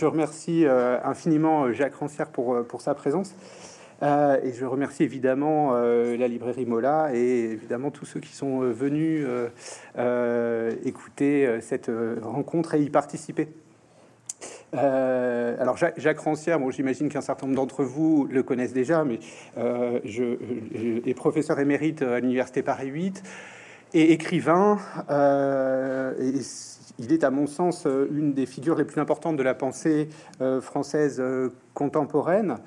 Je remercie euh, infiniment euh, Jacques Rancière pour, euh, sa présence. et je remercie évidemment la librairie Mola et évidemment tous ceux qui sont venus écouter cette rencontre et y participer. alors Jacques, Rancière, bon, j'imagine qu'un certain nombre d'entre vous le connaissent déjà, mais je, je, est professeur émérite à l'université Paris 8 et écrivain. et il est, à mon sens, euh, une des figures les plus importantes de la pensée euh, française euh, contemporaine.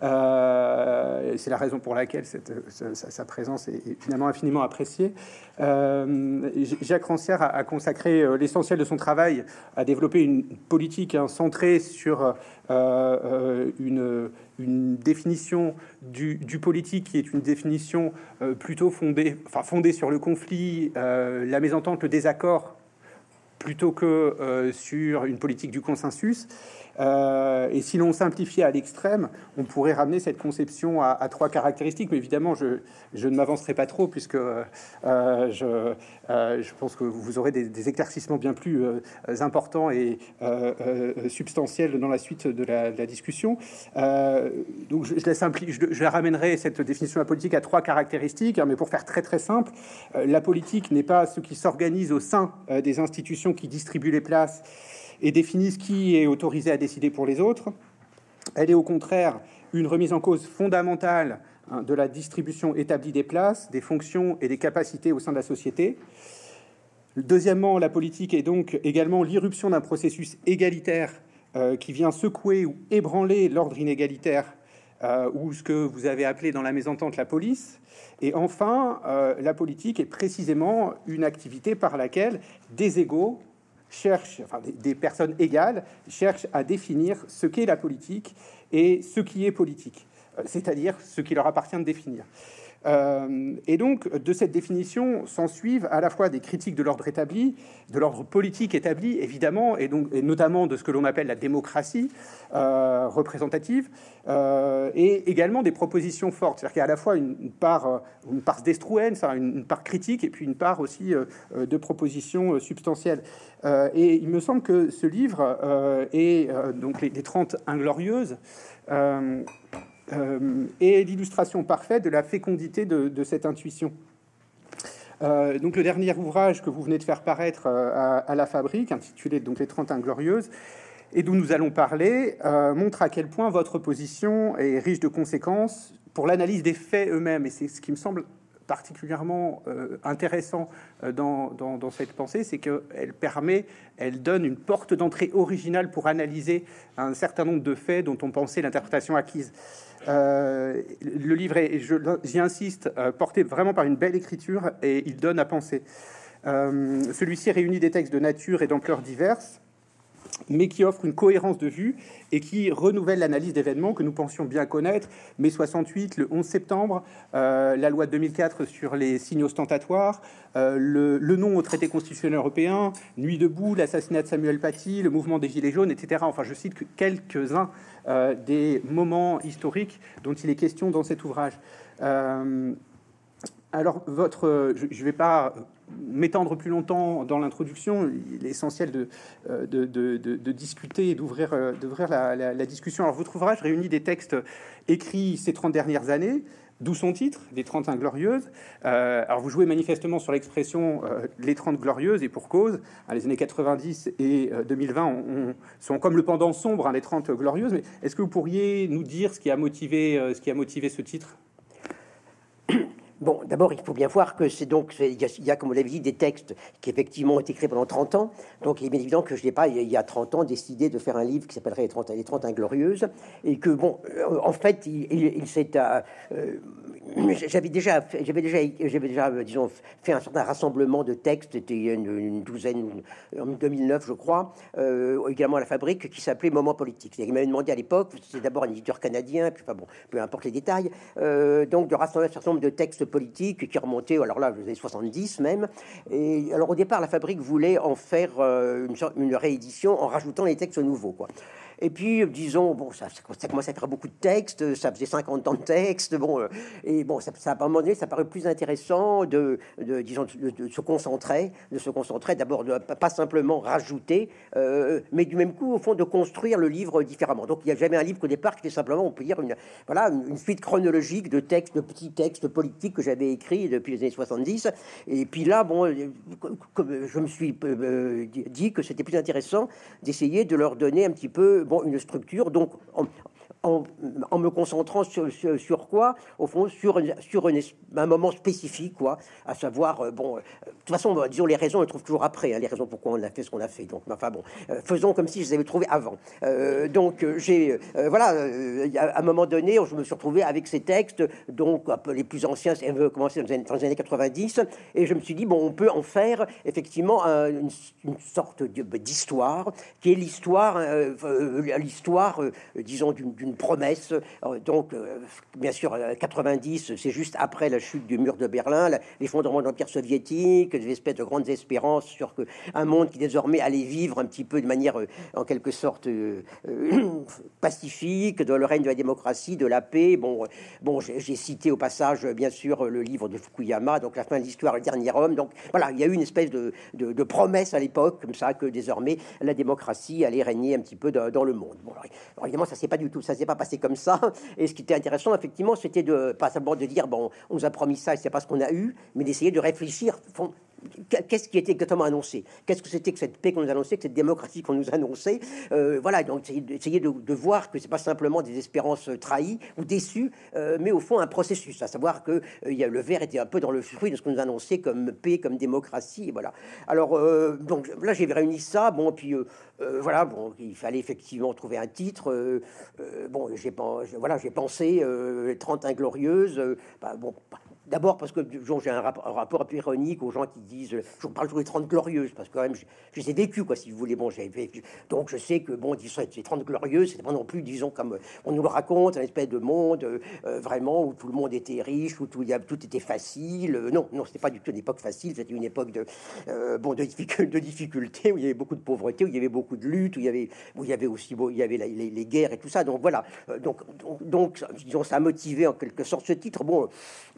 c'est la raison pour laquelle sa, présence est, finalement infiniment appréciée. Jacques Rancière a, consacré l'essentiel de son travail à développer une politique hein, centrée sur une, définition du, politique qui est une définition plutôt fondée, enfin, fondée sur le conflit, la mésentente, le désaccord plutôt que euh, sur une politique du consensus. Euh, et si l'on simplifiait à l'extrême, on pourrait ramener cette conception à, trois caractéristiques. Mais évidemment, je, ne m'avancerai pas trop puisque euh, je, je, pense que vous aurez des, éclaircissements bien plus importants et substantiels dans la suite de la, discussion. donc, je, la je, ramènerai cette définition de la politique à trois caractéristiques. Hein, mais pour faire très très simple, la politique n'est pas ce qui s'organise au sein des institutions qui distribuent les places et définissent qui est autorisé à décider pour les autres. Elle est au contraire une remise en cause fondamentale hein, de la distribution établie des places, des fonctions et des capacités au sein de la société. Deuxièmement, la politique est donc également l'irruption d'un processus égalitaire euh, qui vient secouer ou ébranler l'ordre inégalitaire euh, ou ce que vous avez appelé dans la mésentente la police. Et enfin, euh, la politique est précisément une activité par laquelle des égaux cherchent, enfin des, personnes égales, cherchent à définir ce qu'est la politique et ce qui est politique, euh, c'est-à-dire ce qui leur appartient de définir. Euh, et donc, de cette définition s'ensuivent à la fois des critiques de l'ordre établi, de l'ordre politique établi, évidemment, et, donc, et notamment de ce que l'on appelle la démocratie euh, représentative, euh, et également des propositions fortes. C'est-à-dire qu'il y a à la fois une, part, une part destruenne, une, part critique, et puis une part aussi de propositions substantielles. et il me semble que ce livre est donc les, les 30 inglorieuses et l'illustration parfaite de la fécondité de, cette intuition. Euh, donc le dernier ouvrage que vous venez de faire paraître euh, à, la fabrique, intitulé donc Les 30 Inglorieuses, et d'où nous allons parler, montre à quel point votre position est riche de conséquences pour l'analyse des faits eux-mêmes. Et c'est ce qui me semble particulièrement intéressant dans, dans, cette pensée, c'est qu'elle permet, elle donne une porte d'entrée originale pour analyser un certain nombre de faits dont on pensait l'interprétation acquise. Euh, le livre est, j'y insiste, euh, porté vraiment par une belle écriture et il donne à penser. Euh, celui-ci réunit des textes de nature et d'ampleur diverses, mais qui offre une cohérence de vue et qui renouvelle l'analyse d'événements que nous pensions bien connaître. Mai 68, le 11 septembre, la loi de 2004 sur les signes ostentatoires, le, le, non au traité constitutionnel européen, Nuit debout, l'assassinat de Samuel Paty, le mouvement des Gilets jaunes, etc. Enfin, je cite que quelques-uns euh, des moments historiques dont il est question dans cet ouvrage. Euh, alors, votre, je ne vais pas m'étendre plus longtemps dans l'introduction. Il est essentiel de, euh, de, de, discuter et d'ouvrir la, la, la, discussion. Alors, votre ouvrage réunit des textes écrits ces 30 dernières années, D'où son titre, Les 30 Inglorieuses. Euh, alors vous jouez manifestement sur l'expression euh, les 30 Glorieuses, et pour cause. Hein, les années 90 et 2020 euh, sont comme le pendant sombre, hein, les 30 Glorieuses. Mais est-ce que vous pourriez nous dire ce qui a motivé, ce, qui a motivé ce titre? Bon, d'abord, il faut bien voir que c'est donc, il y, a, comme vous l'avez dit, des textes qui effectivement ont été créés pendant 30 ans. Donc, il est bien évident que je n'ai pas, il y a 30 ans, décidé de faire un livre qui s'appellerait Les 30, les 30 Inglorieuses. Et que, bon, en fait, il, s'est. Euh, j'avais déjà, j'avais déjà, j'avais déjà, disons, fait un certain rassemblement de textes, c'était une, douzaine, en 2009, je crois, euh, également à la fabrique, qui s'appelait Moment politique. Il m'avait demandé à l'époque, c'était d'abord un éditeur canadien, puis, enfin bon, peu importe les détails, euh, donc de rassembler un certain nombre de textes politiques qui remontaient, alors là, les années 70 même. Et alors au départ, la fabrique voulait en faire euh, une, une réédition en rajoutant les textes nouveaux, quoi. Et puis, disons, bon, ça, ça commence à faire beaucoup de textes, ça faisait 50 ans de textes, bon, euh, et bon, ça, ça, à un moment donné, ça paraît plus intéressant de, disons, de, se concentrer, de se concentrer, d'abord, pas simplement rajouter, euh, mais du même coup, au fond, de construire le livre différemment. Donc, il y a jamais un livre qu'au départ qui était simplement, on peut dire, une, voilà, une suite chronologique de textes, de petits textes politiques que j'avais écrits depuis les années 70. Et puis là, bon, je me suis dit que c'était plus intéressant d'essayer de leur donner un petit peu bon, une structure. Donc, en, me concentrant sur, quoi Au fond, sur, sur un moment spécifique, quoi, à savoir, euh, bon, euh, de toute façon, disons, les raisons, on les trouve toujours après, hein, les raisons pourquoi on a fait ce qu'on a fait. Donc, enfin bon, euh, faisons comme si je les avais trouvées avant. donc, j'ai, voilà, à un moment donné, je me suis retrouvé avec ces textes, donc les plus anciens, ça veut commencer dans les, années, 90, et je me suis dit, bon, on peut en faire effectivement une, sorte d'histoire, qui est l'histoire, l'histoire, disons, d'une promesse. Euh, donc, euh, bien sûr, 90, euh, c'est juste après la chute du mur de Berlin, l'effondrement de l'Empire soviétique, des espèces de grandes espérances sur un monde qui désormais allait vivre un petit peu de manière, en quelque sorte, pacifique, dans le règne de la démocratie, de la paix. Bon, bon j'ai cité au passage, bien sûr, le livre de Fukuyama, donc la fin de l'histoire, le dernier homme. Donc, voilà, il y a eu une espèce de, de, promesse à l'époque, comme ça, que désormais la démocratie allait régner un petit peu dans, le monde. Bon, alors, évidemment, ça c'est pas du tout, ça pas passé comme ça. Et ce qui était intéressant, effectivement, c'était de pas simplement de dire bon, on nous a promis ça et c'est pas ce qu'on a eu, mais d'essayer de réfléchir qu'est-ce qui était exactement annoncé? Qu'est-ce que c'était que cette paix qu'on nous annonçait, que cette démocratie qu'on nous annonçait? Euh, Voilà, donc essayer de, de, voir que c'est pas simplement des espérances trahies ou déçues, euh, mais au fond un processus, à savoir que euh, il a, le verre était un peu dans le fruit de ce qu'on nous annonçait comme paix, comme démocratie, voilà. Alors donc là j'ai réuni ça, bon puis voilà, bon il fallait effectivement trouver un titre. bon j'ai voilà j'ai pensé 30 inglorieuses. Bah, bon D'abord parce que j'ai un, rapport un peu ironique aux gens qui disent, je parle toujours des 30 glorieuses, parce que quand même, je, les ai vécues, quoi, si vous voulez. Bon, j'ai vécu. Donc je sais que, bon, ces 30 glorieuses, c'était pas non plus, disons, comme on nous le raconte, un espèce de monde euh, vraiment où tout le monde était riche, où tout, tout était facile. non, non, c'était pas du tout une époque facile, c'était une époque de, euh, bon, de, difficultés, où il y avait beaucoup de pauvreté, où il y avait beaucoup de luttes, où il y avait, où il y avait aussi, bon, il y avait les, guerres et tout ça. Donc voilà. Euh, donc, donc, donc, disons, ça a motivé en quelque sorte ce titre. Bon,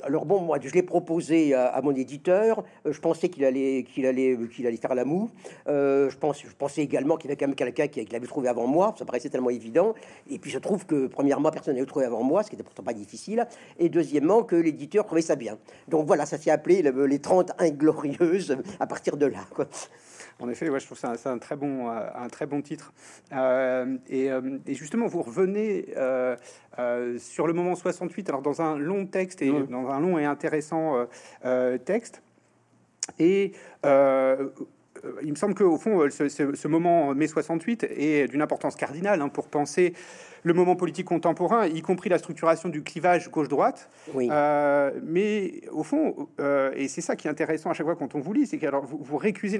alors bon, moi, je l'ai proposé à, mon éditeur. Euh, je pensais qu'il allait, qu'il allait, qu'il allait faire la moue. Euh, je, pense, je pensais également qu'il y avait quand même quelqu'un qui, l'avait trouvé avant moi. Ça paraissait tellement évident. Et puis, je trouve que, premièrement, personne n'avait trouvé avant moi, ce qui n'était pourtant pas difficile. Et deuxièmement, que l'éditeur trouvait ça bien. Donc voilà, ça s'est appelé les 30 inglorieuses à partir de là. En effet, ouais, je trouve ça un, un très bon, euh, un très bon titre. Euh, euh, et, justement, vous revenez sur le moment 68, alors dans un long texte et dans un long et intéressant texte. Et il me semble qu'au fond, ce, ce, moment mai 68 est d'une importance cardinale hein, pour penser le moment politique contemporain, y compris la structuration du clivage gauche-droite. Euh, mais au fond, euh, et c'est ça qui est intéressant à chaque fois quand on vous lit, c'est que alors, vous, vous récusez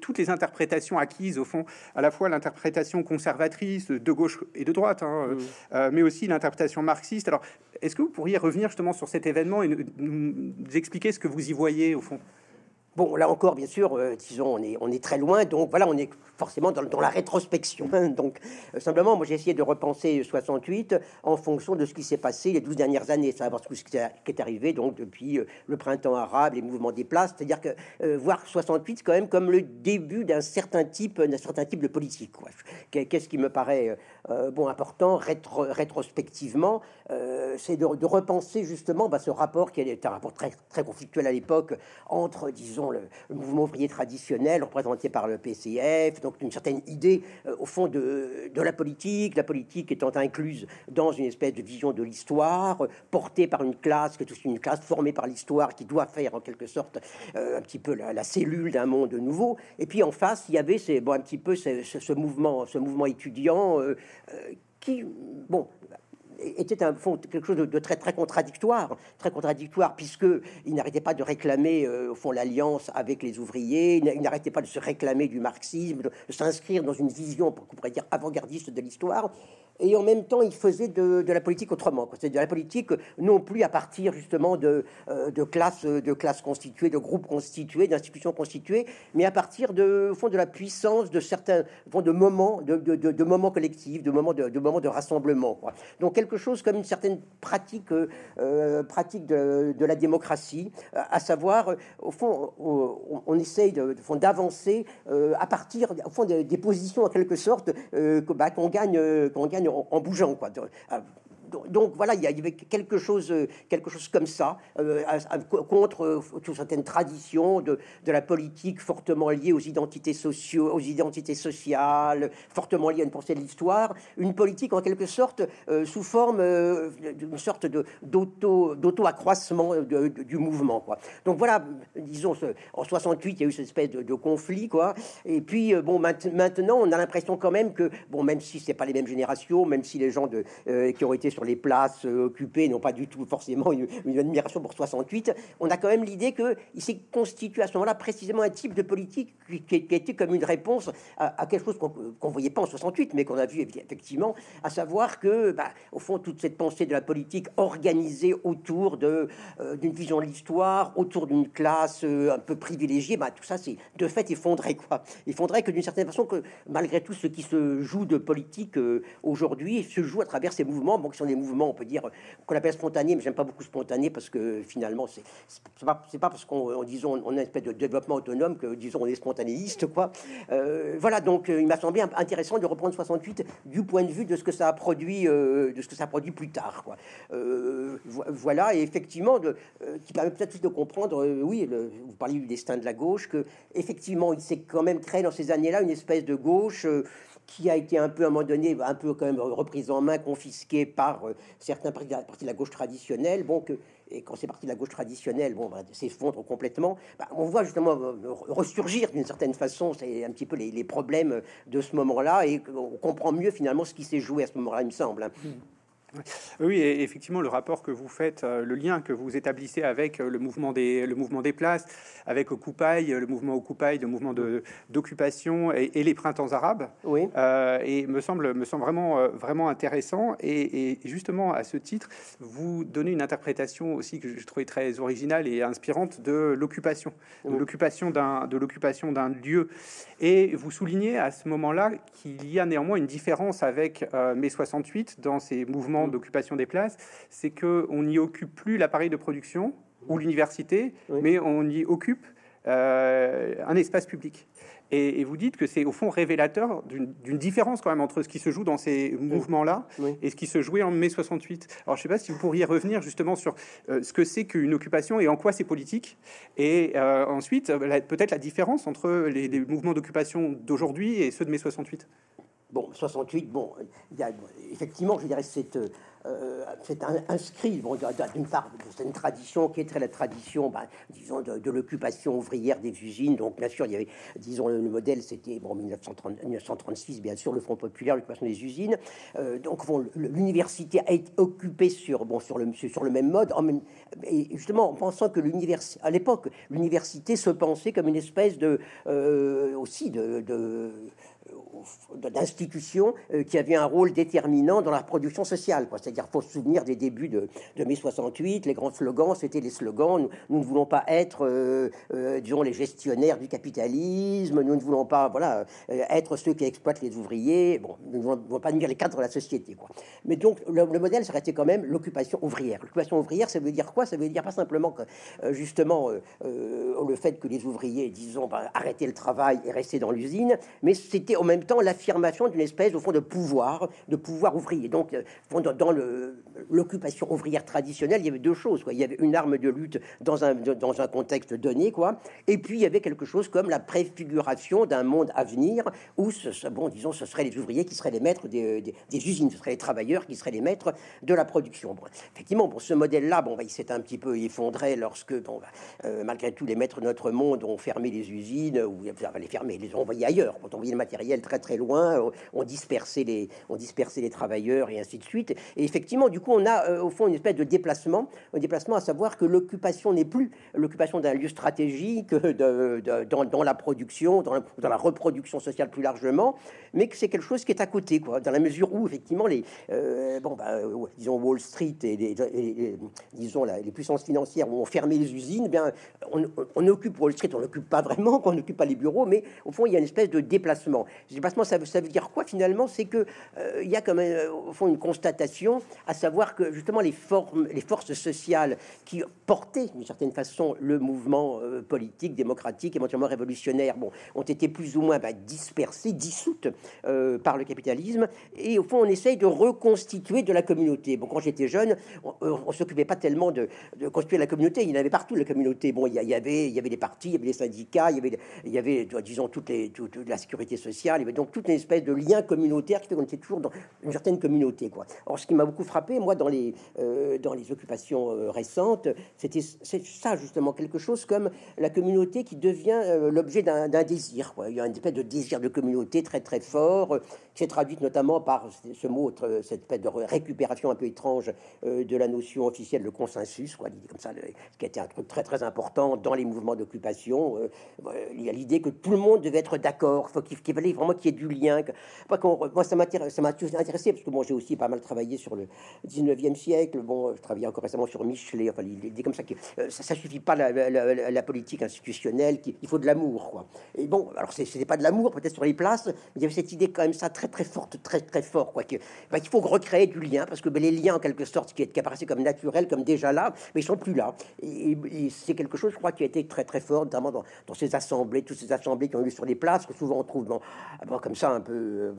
toutes les interprétations acquises, au fond, à la fois l'interprétation conservatrice de gauche et de droite, hein, euh, mais aussi l'interprétation marxiste. Alors, est-ce que vous pourriez revenir justement sur cet événement et nous expliquer ce que vous y voyez, au fond? Bon, là encore, bien sûr, euh, disons, on est, on est très loin, donc voilà, on est forcément dans, la rétrospection. Donc, euh, simplement, moi, j'ai essayé de repenser 68 en fonction de ce qui s'est passé les 12 dernières années, savoir ce qui est arrivé donc depuis euh, le printemps arabe, les mouvements des places, c'est-à-dire que voir 68 quand même comme le début d'un certain type, d'un certain type de politique. Qu'est-ce qui me paraît bon important rétro, rétrospectivement, c'est de, repenser justement bah, ce rapport qui est un rapport très, très conflictuel à l'époque entre, disons, le, mouvement ouvrier traditionnel représenté par le PCF, donc une certaine idée euh, au fond de, la politique, la politique étant incluse dans une espèce de vision de l'histoire, portée par une classe qui est une classe formée par l'histoire qui doit faire en quelque sorte euh, un petit peu la, cellule d'un monde nouveau. Et puis en face, il y avait c'est bon, un petit peu ce, mouvement, ce mouvement étudiant euh, qui, bon, était un fond quelque chose de, très très contradictoire, très contradictoire puisque il n'arrêtait pas de réclamer euh, au fond l'alliance avec les ouvriers, il n'arrêtait pas de se réclamer du marxisme, de, s'inscrire dans une vision, on pourrait dire avant-gardiste de l'histoire, et en même temps, il faisait de, la politique autrement. C'est de la politique non plus à partir justement de, euh, de, classes, classes constituées, de groupes constitués, d'institutions constituées, mais à partir de, fond, de la puissance de certains, fond, de moments, de, moments collectifs, de moments de, moments de rassemblement. Donc quelque chose comme une certaine pratique, euh, pratique de, la démocratie, à savoir, au fond, on, essaye de, d'avancer euh, à partir, au fond, des, positions en quelque sorte bah, qu'on gagne, qu'on gagne en, bougeant. Quoi donc voilà, il y avait quelque chose, euh, quelque chose comme ça, euh, contre euh, certaines traditions de, de, la politique fortement liée aux identités, sociaux, aux identités sociales, fortement liée à une pensée de l'histoire, une politique en quelque sorte sous forme d'une sorte d'auto-accroissement du mouvement. Quoi. Donc voilà, disons, en 68, il y a eu cette espèce de, conflit, quoi. Et puis, bon, maintenant, on a l'impression quand même que, bon, même si c'est pas les mêmes générations, même si les gens qui ont été sur les places euh, occupées n'ont pas du tout forcément une, admiration pour 68, on a quand même l'idée qu'il s'est constitué à ce moment-là précisément un type de politique qui, qui, était comme une réponse à, quelque chose qu'on ne voyait pas en 68, mais qu'on a vu effectivement, à savoir que, bah, au fond, toute cette pensée de la politique organisée autour euh, d'une vision de l'histoire, autour d'une classe euh, un peu privilégiée, bah, tout ça, c'est de fait effondré. Quoi. Effondré que d'une certaine façon, que malgré tout ce qui se joue de politique aujourd'hui se joue à travers ces mouvements, bon, qui sont des mouvement, on peut dire, qu'on appelle spontané, mais j'aime pas beaucoup spontané parce que finalement, c'est pas, pas parce qu'on disons on a une espèce de développement autonome que disons on est spontanéiste, quoi. Euh, voilà, donc euh, il m'a semblé intéressant de reprendre 68 du point de vue de ce que ça a produit, euh, de ce que ça produit plus tard, quoi. voilà, et effectivement, de, qui permet peut-être de comprendre, oui, vous parliez du destin de la gauche, que effectivement, il s'est quand même créé dans ces années-là une espèce de gauche qui a été un peu à un moment donné, un peu quand même reprise en main, confisquée par euh, certains partis de la gauche traditionnelle. Bon, que, et quand c'est parti de la gauche traditionnelle, bon, bah, s'effondre complètement. Bah, on voit justement euh, ressurgir d'une certaine façon, c'est un petit peu les, problèmes de ce moment-là, et on comprend mieux finalement ce qui s'est joué à ce moment-là, il me semble. Hein. Mmh. Oui, effectivement, le rapport que vous faites, euh, le lien que vous établissez avec euh, le mouvement des, le mouvement des places, avec Occupy, euh, le mouvement Occupy, le mouvement d'occupation et, les printemps arabes, oui. et me semble, me semble vraiment, vraiment intéressant. Et, justement, à ce titre, vous donnez une interprétation aussi que je trouvais très originale et inspirante de l'occupation, de l'occupation d'un, de l'occupation d'un lieu. Et vous soulignez à ce moment-là qu'il y a néanmoins une différence avec mai 68 dans ces mouvements d'occupation des places, c'est qu'on n'y occupe plus l'appareil de production ou l'université, mais on y occupe euh, un espace public. Et, vous dites que c'est au fond révélateur d'une différence quand même entre ce qui se joue dans ces mouvements-là et ce qui se jouait en mai 68. Alors je ne sais pas si vous pourriez revenir justement sur euh, ce que c'est qu'une occupation et en quoi c'est politique. Et euh, ensuite, peut-être la différence entre les, les mouvements d'occupation d'aujourd'hui et ceux de mai 68. Bon, 68, bon, y a, effectivement, je dirais, c'est euh, inscrit bon, d'une part c'est une tradition qui est très la tradition, ben, disons, de, l'occupation ouvrière des usines. Donc, bien sûr, il y avait, disons, le, modèle, c'était bon, 1936, bien sûr, le Front populaire, l'occupation des usines. Euh, donc, bon, l'université a été occupée sur, bon, sur, le, sur le même mode, en même, et justement, en pensant que l'université, à l'époque, l'université se pensait comme une espèce de, euh, aussi de d'institutions euh, qui avaient un rôle déterminant dans la production sociale. C'est-à-dire, faut se souvenir des débuts de, mai 68, les grands slogans, c'était les slogans nous, ne voulons pas être, euh, euh, disons, les gestionnaires du capitalisme, nous ne voulons pas, voilà, être ceux qui exploitent les ouvriers. Bon, nous ne voulons pas nuire les cadres de la société, quoi. Mais donc, le, modèle serait quand même l'occupation ouvrière. L'occupation ouvrière, ça veut dire quoi? Ça veut dire pas simplement que, justement, le fait que les ouvriers, disons, bah, arrêter le travail et rester dans l'usine, mais c'était en même temps l'affirmation d'une espèce, au fond, de pouvoir, de pouvoir ouvrier. Donc, euh, dans l'occupation ouvrière traditionnelle, il y avait deux choses. Il y avait une arme de lutte dans un, contexte donné, quoi. Et puis, il y avait quelque chose comme la préfiguration d'un monde à venir où, ce, bon, disons, ce seraient les ouvriers qui seraient les maîtres des, usines, ce seraient les travailleurs qui seraient les maîtres de la production. effectivement, pour ce modèle-là, bon, bah, il s'est un petit peu effondré lorsque, bon, bah, euh, malgré tout, les maîtres de notre monde ont fermé les usines, ou les fermer, les ont envoyés ailleurs, ont envoyé le matériel très très loin, on dispersait les, on dispersait les travailleurs et ainsi de suite. Et effectivement, du coup, on a au fond une espèce de déplacement, un déplacement à savoir que l'occupation n'est plus l'occupation d'un lieu stratégique de, dans, la production, dans la, reproduction sociale plus largement, mais que c'est quelque chose qui est à côté, quoi, dans la mesure où effectivement les, bon, bah, disons Wall Street et, disons les puissances financières ont fermé les usines, eh bien on, occupe Wall Street, on n'occupe pas vraiment, qu'on n'occupe pas les bureaux, mais au fond il y a une espèce de déplacement. Ce déplacement, ça, ça veut dire quoi finalement C'est que euh, y a quand même euh, au fond une constatation, à savoir que justement les formes, les forces sociales qui portaient d'une certaine façon le mouvement euh, politique, démocratique, éventuellement révolutionnaire, bon, ont été plus ou moins bah, dispersées, dissoutes par le capitalisme, et au fond on essaye de reconstituer de la communauté. Bon, quand j'étais jeune, on, s'occupait pas tellement de, de, constituer la communauté, il y en avait partout la communauté. Bon, il y, avait, il y avait les partis, il y avait les syndicats, il y avait, disons toutes les, toute, la sécurité sociale, donc toute une espèce de lien communautaire qui fait qu'on était toujours dans une certaine communauté. Quoi. Or, ce qui m'a beaucoup frappé, moi, dans les, euh, dans les occupations euh, récentes, c'était ça, justement, quelque chose comme la communauté qui devient euh, l'objet d'un désir. Il y a une espèce de désir de communauté très, très fort, qui s'est traduite notamment par ce mot, cette espèce de récupération un peu étrange de la notion officielle de consensus, quoi, comme ça, ce qui a été un truc très, très important dans les mouvements d'occupation. il y a l'idée que tout le monde devait être d'accord, faut qu'il fallait vraiment qu'il y ait du lien. Pas moi, ça m'a intéressé parce que moi, j'ai aussi pas mal travaillé sur le 19e siècle. Bon, je travaillais encore récemment sur Michelet. Enfin, l'idée comme ça, que euh, ça, ça, suffit pas la, politique institutionnelle. il faut de l'amour, quoi. Et bon, alors c'était pas de l'amour, peut-être sur les places, mais il y avait cette idée quand même ça très très forte, très très fort, quoi. Bah, qu'il faut recréer du lien parce que ben, les liens en quelque sorte qui, qui apparaissaient comme naturels, comme déjà là, mais ils sont plus là. Et, c'est quelque chose, je crois, qui a été très très fort, notamment dans, dans ces assemblées, toutes ces assemblées qui ont eu sur les places, que souvent on trouve bon, comme ça un peu, euh,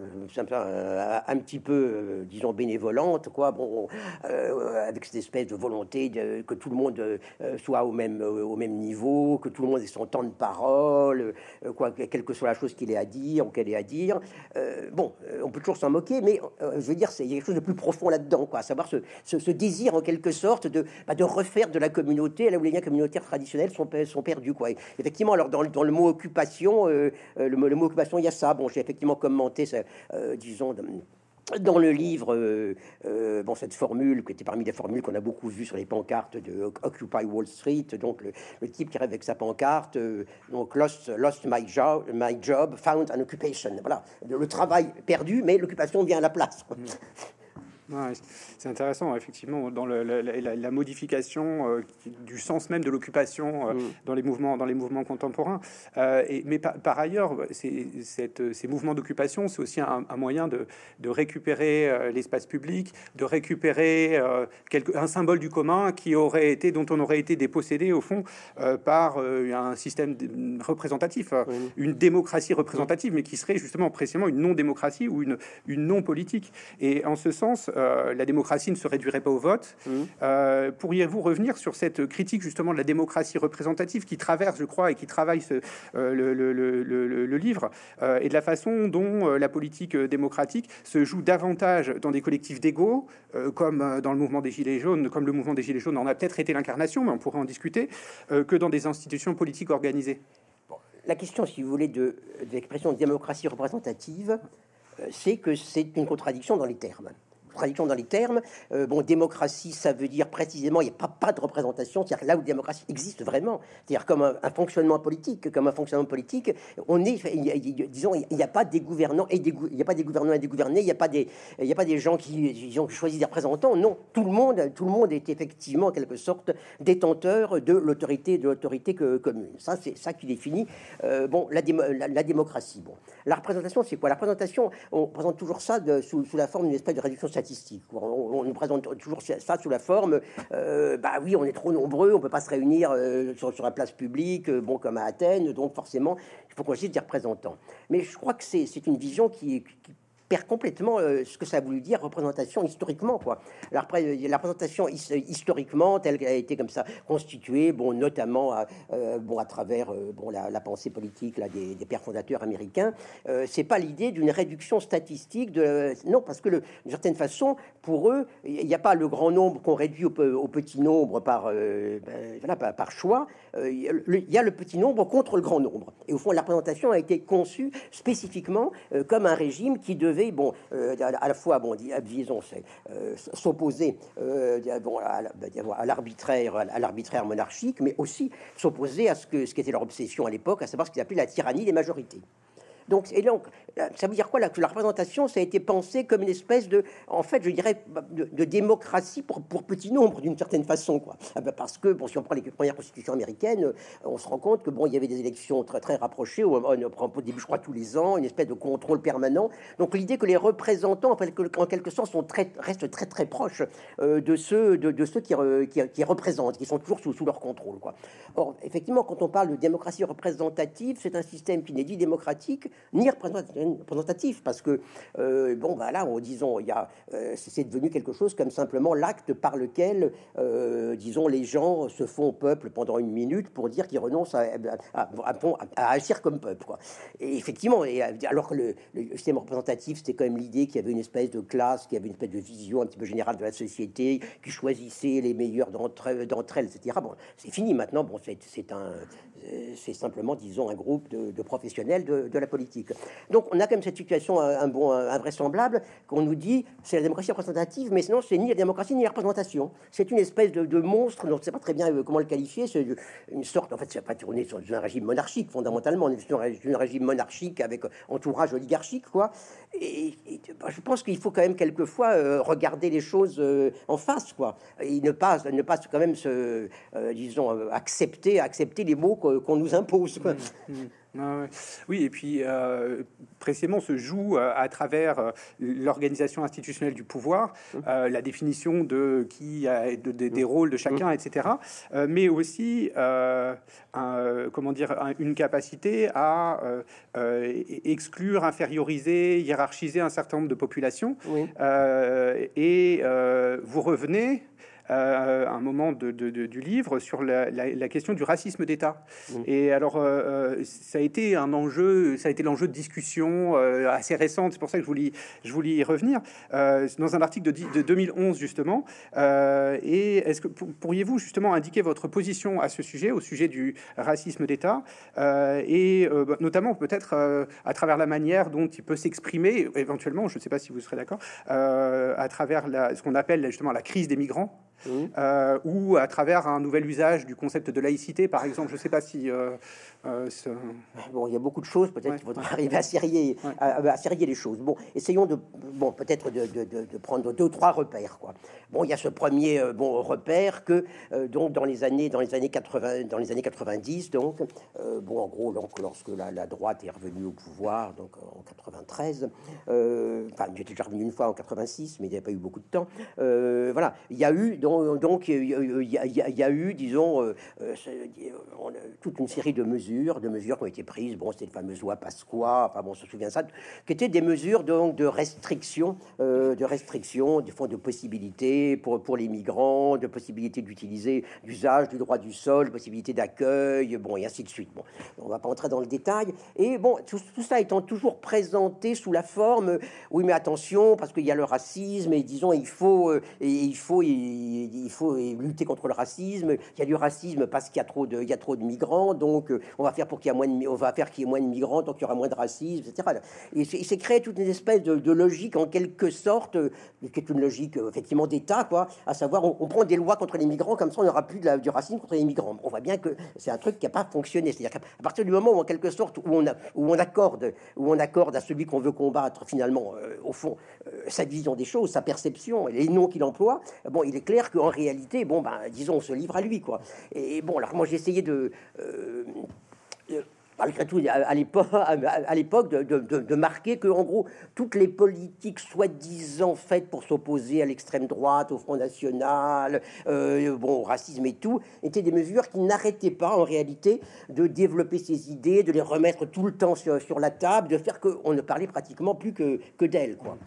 euh, un, petit peu, euh, disons, bénévolente, quoi, bon, avec cette espèce de volonté de, que tout le monde soit au même, au même niveau, que tout le monde ait son temps de parole, quoi, quelle que soit la chose qu'il ait à dire ou qu'elle ait à dire. bon, on peut toujours s'en moquer, mais je veux dire, a quelque chose de plus profond là-dedans, quoi, à savoir ce, ce, désir en quelque sorte de, bah, de refaire de la communauté là où les liens communautaires traditionnels sont, sont perdus, quoi. effectivement, alors dans, dans le mot occupation, le, le, mot occupation, il y a ça. Bon, j'ai effectivement commenté, euh, disons, dans le livre, euh, euh, bon, cette formule qui était parmi les formules qu'on a beaucoup vues sur les pancartes de Occupy Wall Street, donc le, type qui rêve avec sa pancarte, donc lost, lost my job, my job, found an occupation. Voilà, le, travail perdu, mais l'occupation vient à la place. C'est intéressant, effectivement, dans la, modification euh, du sens même de l'occupation euh, mm. dans, les mouvements, dans les mouvements contemporains. Euh, et, mais par, ailleurs, cette, ces mouvements d'occupation, c'est aussi un, moyen de, de récupérer l'espace public, de récupérer quelque, un symbole du commun qui aurait été, dont on aurait été dépossédé, au fond, par un système représentatif, une démocratie représentative, mais qui serait justement précisément une non-démocratie ou une, une non-politique. Et en ce sens, euh, la démocratie ne se réduirait pas au vote. Mmh. Euh, pourriez-vous revenir sur cette critique justement de la démocratie représentative qui traverse, je crois, et qui travaille ce, euh, le, livre, et de la façon dont la politique démocratique se joue davantage dans des collectifs d'égaux, comme dans le mouvement des Gilets jaunes, comme le mouvement des Gilets jaunes en a peut-être été l'incarnation, mais on pourrait en discuter, que dans des institutions politiques organisées La question, si vous voulez, de, de l'expression démocratie représentative, c'est que c'est une contradiction dans les termes traduction dans les termes. Euh, bon, démocratie, ça veut dire précisément, il n'y a pas, pas de représentation. C'est-à-dire là où la démocratie existe vraiment, c'est-à-dire comme un, fonctionnement politique, comme un fonctionnement politique, on est, disons, il n'y a pas des gouvernants et des, il n'y a pas des gouvernants et des gouvernés, il n'y a pas des, y a pas des gens qui, disons, choisissent des représentants. Non, tout le monde, tout le monde est effectivement en quelque sorte détenteur de l'autorité, de l'autorité commune. Ça, c'est ça qui définit, euh, bon, la, la, démocratie. Bon, la représentation, c'est quoi? La représentation, on présente toujours ça sous, sous, la forme d'une espèce de réduction on, nous présente toujours ça sous la forme, euh, bah oui, on est trop nombreux, on peut pas se réunir euh, sur, la place publique, euh, bon comme à Athènes, donc forcément, il faut qu'on ait des représentants. Mais je crois que c'est une vision qui, qui perd complètement euh, ce que ça a voulu dire représentation historiquement quoi. La, la représentation historiquement telle qu'elle a été comme ça constituée, bon notamment à, euh, bon à travers euh, bon la, pensée politique là des, pères fondateurs américains, c'est pas l'idée d'une réduction statistique de non parce que d'une certaine façon pour eux il n'y a pas le grand nombre qu'on réduit au, petit nombre par ben, voilà, par, choix, il y a le petit nombre contre le grand nombre et au fond la représentation a été conçue spécifiquement comme un régime qui devait bon, à la fois, bon, disons, s'opposer à l'arbitraire, à l'arbitraire monarchique, mais aussi s'opposer à ce que ce qui était leur obsession à l'époque, à savoir ce qu'ils appelaient la tyrannie des majorités. Donc, donc, ça veut dire quoi là, que la représentation, ça a été pensé comme une espèce de, en fait, je dirais, de, démocratie pour, pour petit nombre, d'une certaine façon, quoi. Ah ben, parce que, bon, si on prend les premières constitutions américaines, euh, on se rend compte que, bon, il y avait des élections très, très rapprochées, au, au début, je crois, tous les ans, une espèce de contrôle permanent. Donc, l'idée que les représentants, en, quelque sorte, sont très, restent très, très proches euh, de ceux, de, ceux qui, qui, représentent, qui sont toujours sous, sous leur contrôle, quoi. Or, effectivement, quand on parle de démocratie représentative, c'est un système qui n'est dit démocratique, ni représentatif, parce que, euh, bon, bah là, disons, il y a, euh, c'est devenu quelque chose comme simplement l'acte par lequel, euh, disons, les gens se font peuple pendant une minute pour dire qu'ils renoncent à, à, agir comme peuple, quoi. Et effectivement, et, alors que le, système représentatif, c'était quand même l'idée qu'il y avait une espèce de classe, qu'il y avait une espèce de vision un petit peu générale de la société, qui choisissait les meilleurs d'entre elles, etc. Bon, c'est fini maintenant, bon, c'est un euh, c'est simplement, disons, un groupe de, professionnels de, la politique. Donc, on a quand même cette situation un, bon, invraisemblable qu'on nous dit c'est la démocratie représentative, mais sinon, c'est ni la démocratie ni la représentation. C'est une espèce de, monstre, on ne sait pas très bien euh, comment le qualifier. C'est une sorte, en fait, c'est pas tourné sur un régime monarchique, fondamentalement. On est sur un régime monarchique avec entourage oligarchique, quoi. Et, bah, je pense qu'il faut quand même quelquefois euh, regarder les choses en face, quoi. Et ne pas, ne pas quand même se, disons, accepter, accepter les mots qu'on nous impose. Mmh, mmh. Oui, et puis euh, précisément se joue euh, à travers euh, l'organisation institutionnelle du pouvoir, mmh. la définition de qui a des rôles de chacun, etc. mais aussi, comment dire, une capacité à exclure, inférioriser, hiérarchiser un certain nombre de populations. et vous revenez euh, un moment de, du livre sur la, question du racisme d'État. Mmh. Et alors, euh, euh, ça a été un enjeu, ça a été l'enjeu de discussion assez récente. C'est pour ça que je voulais, je voulais y revenir dans un article de, de 2011 justement. et est-ce que pourriez-vous justement indiquer votre position à ce sujet, au sujet du racisme d'État, et bah, notamment peut-être à travers la manière dont il peut s'exprimer, éventuellement, je ne sais pas si vous serez d'accord, à travers la, ce qu'on appelle justement la crise des migrants. Euh, ou à travers un nouvel usage du concept de laïcité, par exemple. Je ne sais pas si euh, euh, bon, il y a beaucoup de choses, peut-être qu'il faudra arriver à serrer, à, serrer les choses. Bon, essayons de, bon, peut-être de, de, de, prendre deux ou trois repères, quoi. Bon, il y a ce premier euh, bon repère que euh, donc dans les années, dans les années 80, dans les années 90, donc bon, en gros, donc, lorsque la, la, droite est revenue au pouvoir, donc en 93, enfin, il était déjà revenu une fois en 86, mais il n'y a pas eu beaucoup de temps. voilà, il y a eu donc, donc il y, y, a eu, disons, toute une série de mesures de mesures qui ont été prises. Bon, c'était le fameux loi Pasqua, enfin bon, on se souvient ça, qui étaient des mesures donc de restriction, euh, de restriction, du fond de possibilités pour, pour les migrants, de possibilités d'utiliser l'usage du droit du sol, possibilité d'accueil, bon, et ainsi de suite. Bon, on va pas entrer dans le détail. Et bon, tout, ça étant toujours présenté sous la forme, oui, mais attention, parce qu'il y a le racisme, et disons, il faut, euh, et il faut, il, faut lutter contre le racisme. Il y a du racisme parce qu'il y a trop de, il y a trop de migrants, donc euh, on va faire pour qu'il y ait moins de, on va faire qu'il y ait moins de migrants, donc il y aura moins de racisme, etc. Et il s'est créé toute une espèce de, logique en quelque sorte, euh, qui est une logique euh, effectivement d'État, quoi, à savoir on, prend des lois contre les migrants, comme ça on n'aura plus de la, du racisme contre les migrants. On voit bien que c'est un truc qui n'a pas fonctionné. C'est-à-dire qu'à partir du moment où en quelque sorte où on, a, où on accorde, où on accorde à celui qu'on veut combattre finalement, euh, au fond, sa vision des choses, sa perception, les noms qu'il emploie, bon, il est clair qu'en réalité, bon, ben, disons, on se livre à lui, quoi. Et bon, alors moi j'ai essayé de à l'époque, à l'époque de, de, marquer que, en gros, toutes les politiques soi-disant faites pour s'opposer à l'extrême droite, au Front National, euh, bon, au racisme et tout, étaient des mesures qui n'arrêtaient pas, en réalité, de développer ces idées, de les remettre tout le temps sur, sur la table, de faire qu'on ne parlait pratiquement plus que, que d'elles, quoi.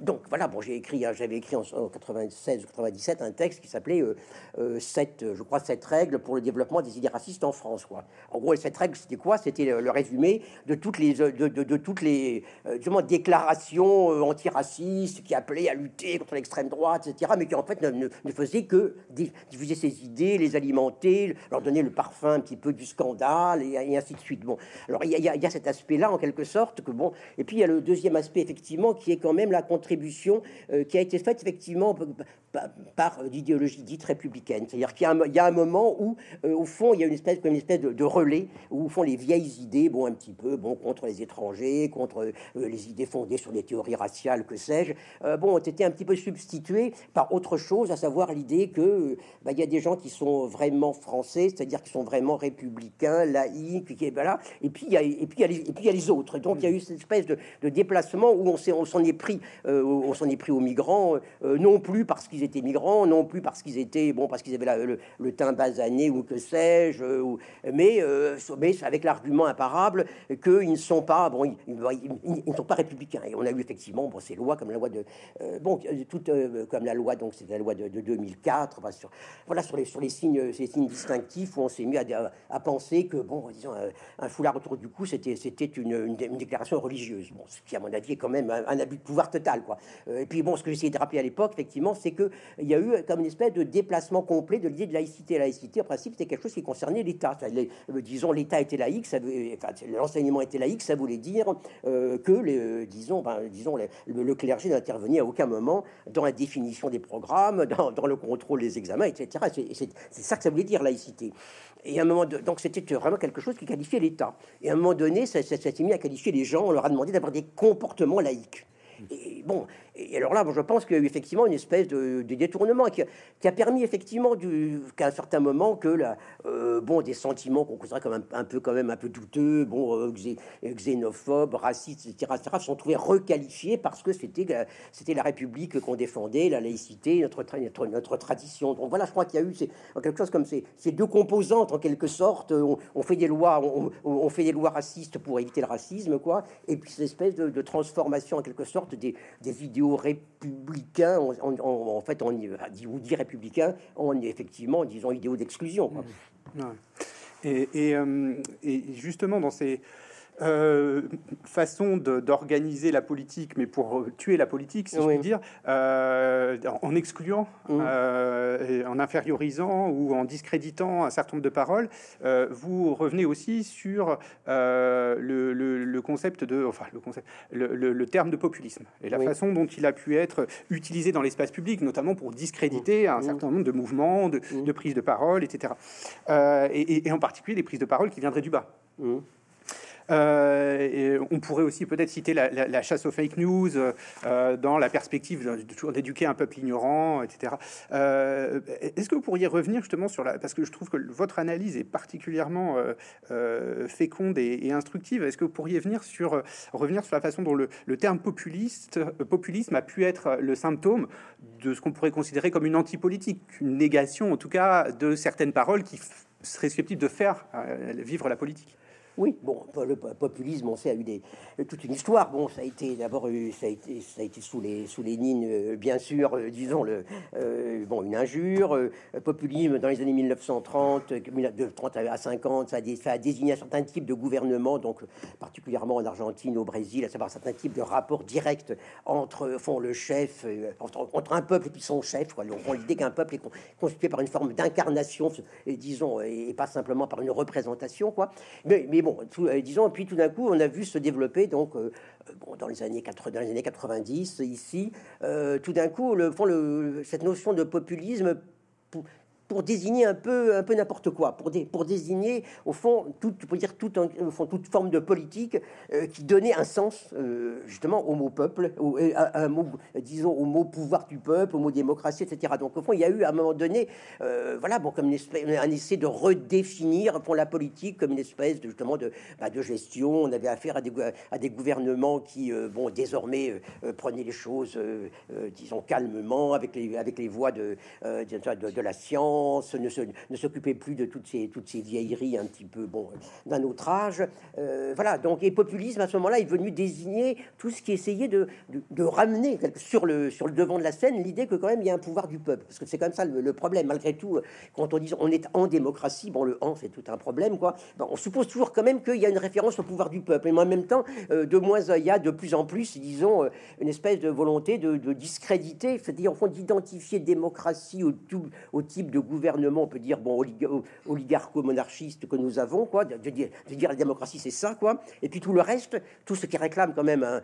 Donc voilà, bon, j'ai écrit, hein, j'avais écrit en, 96 97 un texte qui s'appelait cette, je crois, cette règle pour le développement des idées racistes en France. Quoi. En gros, cette règle, c'était quoi? C'était le, résumé de toutes les, de, de, toutes les déclarations antiracistes qui appelaient à lutter contre l'extrême droite, etc., mais qui en fait ne, ne, faisaient que diffuser ces idées, les alimenter, leur donner le parfum un petit peu du scandale, et, ainsi de suite. Bon, alors il y, y, a cet aspect-là, en quelque sorte, que bon, et puis il y a le deuxième aspect, effectivement, qui est quand même la contribution euh, qui a été faite, effectivement, par, l'idéologie dite républicaine. C'est-à-dire qu'il y, a un moment où, euh, au fond, il y a une espèce, une espèce de, relais où, au fond, les vieilles idées, bon, un petit peu, bon, contre les étrangers, contre euh, les idées fondées sur des théories raciales, que sais-je, bon, ont été un petit peu substituées par autre chose, à savoir l'idée que bah, il y a des gens qui sont vraiment français, c'est-à-dire qui sont vraiment républicains, laïcs. Et puis il y a, et puis il y a les, puis il y a les autres. Donc il y a eu cette espèce de, déplacement où on s'en est pris, euh, on s'en est pris aux migrants, euh, non plus parce qu'ils étaient migrants, non plus parce qu'ils étaient, bon, parce qu'ils avaient le, teint basané ou que sais-je, euh, mais, mais avec l'argument imparable qu'ils ne sont pas, bon, ils, ne sont pas républicains. Et on a eu effectivement, bon, ces lois comme la loi de, bon, toute comme la loi, donc c'est la loi de, 2004, sur, voilà, sur les, sur les signes, ces signes distinctifs où on s'est mis à, à, penser que, bon, disons, un, foulard autour du cou, c'était, c'était une, déclaration religieuse. Bon, ce qui, à mon avis, est quand même un, abus de pouvoir total, quoi. Euh, et puis, bon, ce que j'essayais de rappeler à l'époque, effectivement, c'est qu'il y a eu comme une espèce de déplacement complet de l'idée de laïcité. laïcité, en principe, c'était quelque chose qui concernait l'État. Euh, disons, l'État était laïque, enfin, l'enseignement était laïque, ça voulait dire euh, que, les, disons, ben, disons le, clergé n'intervenait à aucun moment dans la définition des programmes, dans, le contrôle des examens, etc. C'est ça que ça voulait dire, laïcité. Et à un moment de, donc c'était vraiment quelque chose qui qualifiait l'État. Et à un moment donné, ça, ça s'est mis à qualifier les gens. On leur a demandé d'avoir des comportements laïques. Et bon, et alors là, je pense qu'il y a eu effectivement une espèce de, détournement qui a, permis effectivement qu'à un certain moment que la, euh, bon, des sentiments qu'on considère comme un, peu quand même un peu douteux, bon, euh, xénophobes, racistes, etc., etc., sont trouvés requalifiés parce que c'était c'était la République qu'on défendait, la laïcité, notre, notre, notre tradition. Donc voilà, je crois qu'il y a eu quelque chose comme ces, ces, deux composantes en quelque sorte. On, fait des lois, on, fait des lois racistes pour éviter le racisme, quoi, et puis cette espèce de, de transformation en quelque sorte des, des idées républicains, en, fait, on dit, ou dit républicain, on est effectivement, disons, idéaux d'exclusion. Mmh. Et, euh, et, justement, dans ces euh, façon d'organiser la politique, mais pour euh, tuer la politique, si je puis dire, euh, en excluant, mmh. en infériorisant ou en discréditant un certain nombre de paroles, vous revenez aussi sur le, concept de, enfin le concept, le, terme de populisme et la façon dont il a pu être utilisé dans l'espace public, notamment pour discréditer un mmh. certain nombre de mouvements, de, mmh. de prises de parole, etc. Et, et, en particulier des prises de parole qui viendraient du bas. Euh, on pourrait aussi peut-être citer la, chasse aux fake news euh, dans la perspective d'éduquer un peuple ignorant, etc. Euh, est-ce que vous pourriez revenir justement sur la... Parce que je trouve que votre analyse est particulièrement féconde et, instructive. Est-ce que vous pourriez venir sur, revenir sur la façon dont le, terme populiste, populisme a pu être le symptôme de ce qu'on pourrait considérer comme une antipolitique, une négation en tout cas de certaines paroles qui seraient susceptibles de faire vivre la politique? Oui, bon, le populisme, on sait, a eu des, toute une histoire. Bon, ça a été d'abord, ça a été, ça a été sous les sous lignes, euh, bien sûr, euh, disons le, euh, bon, une injure. populisme dans les années 1930, de 30 à 50, ça a, ça a désigné un certain type de gouvernement, donc particulièrement en Argentine, au Brésil, à savoir un certain type de rapport direct entre, fond, le chef, entre, entre, un peuple et puis son chef. Quoi. On l'idée qu'un peuple est constitué par une forme d'incarnation, disons, et, pas simplement par une représentation, quoi. Mais, mais bon, euh, disons, puis tout d'un coup, on a vu se développer, donc, euh, bon, dans, les années 80, dans les années 90, ici, euh, tout d'un coup, le, le, cette notion de populisme pour désigner un peu, un peu n'importe quoi, pour, pour désigner au fond, tout, pour dire tout, au fond, toute forme de politique euh, qui donnait un sens euh, justement au mot peuple, au, un mot, disons au mot pouvoir du peuple, au mot démocratie, etc. Donc au fond, il y a eu à un moment donné, euh, voilà, bon, comme une espèce, un essai de redéfinir pour la politique comme une espèce de justement de, bah, de gestion. On avait affaire à des, à des gouvernements qui, bon, désormais prenaient les choses, disons calmement, avec les, avec les voies de, de, de la science ne, s'occupait plus de toutes ces, vieilleries un petit peu bon d'un autre âge. Euh, voilà, donc et populisme à ce moment-là est venu désigner tout ce qui essayait de, ramener sur le, devant de la scène l'idée que quand même il y a un pouvoir du peuple. Parce que c'est comme ça le, problème. Malgré tout, quand on dit on est en démocratie, bon, le en c'est tout un problème, quoi. on suppose toujours quand même qu'il y a une référence au pouvoir du peuple. Et en même temps, euh, de moins il y a de plus en plus, disons, euh, une espèce de volonté de, discréditer, c'est-à-dire en fond d'identifier démocratie au, au, type de gouvernement, on peut dire, bon, oligarcho-monarchiste que nous avons, quoi, de, dire, la démocratie c'est ça, quoi. Et puis tout le reste, tout ce qui réclame quand même un,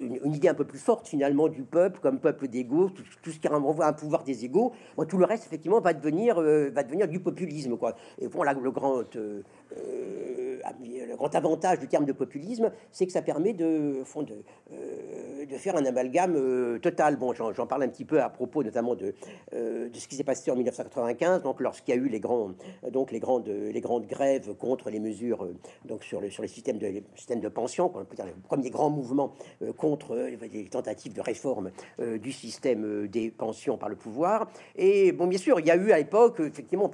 une, idée un peu plus forte finalement du peuple, comme peuple d'égaux, tout, ce qui renvoie un pouvoir des égaux, tout le reste effectivement va devenir, euh, va devenir du populisme, quoi. Et voilà le grand, euh, euh, le grand avantage du terme de populisme, c'est que ça permet de, fond, de, de faire un amalgame total. Bon, j'en parle un petit peu à propos notamment de, de ce qui s'est passé en 1995, donc lorsqu'il y a eu les grands, donc les grandes, les grandes grèves contre les mesures, donc sur le sur les systèmes de les systèmes de pension, on peut dire le premier grand mouvement contre les tentatives de réforme du système des pensions par le pouvoir. Et bon, bien sûr, il y a eu à l'époque, effectivement,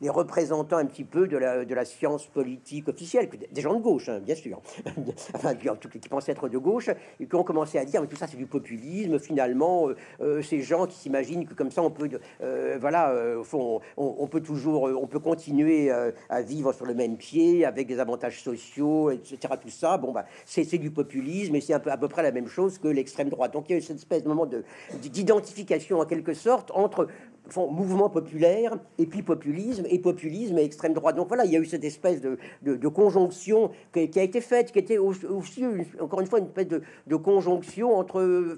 les représentants un petit peu de la, de la science politique officielle, des gens de gauche, hein, bien sûr, enfin, qui pensaient être de gauche, et qui ont commencé à dire, mais tout ça c'est du populisme, finalement, euh, euh, ces gens qui s'imaginent que comme ça on peut, euh, voilà, on, on, peut toujours, on peut continuer à vivre sur le même pied, avec des avantages sociaux, etc. Tout ça, bon, bah, c'est du populisme, et c'est peu à peu près la même chose que l'extrême droite. Donc il y a cette espèce de moment d'identification en quelque sorte entre mouvement populaire et puis populisme et populisme et extrême droite. Donc voilà, il y a eu cette espèce de, de, conjonction qui, a été faite, qui était aussi, encore une fois, une espèce de, de, conjonction entre,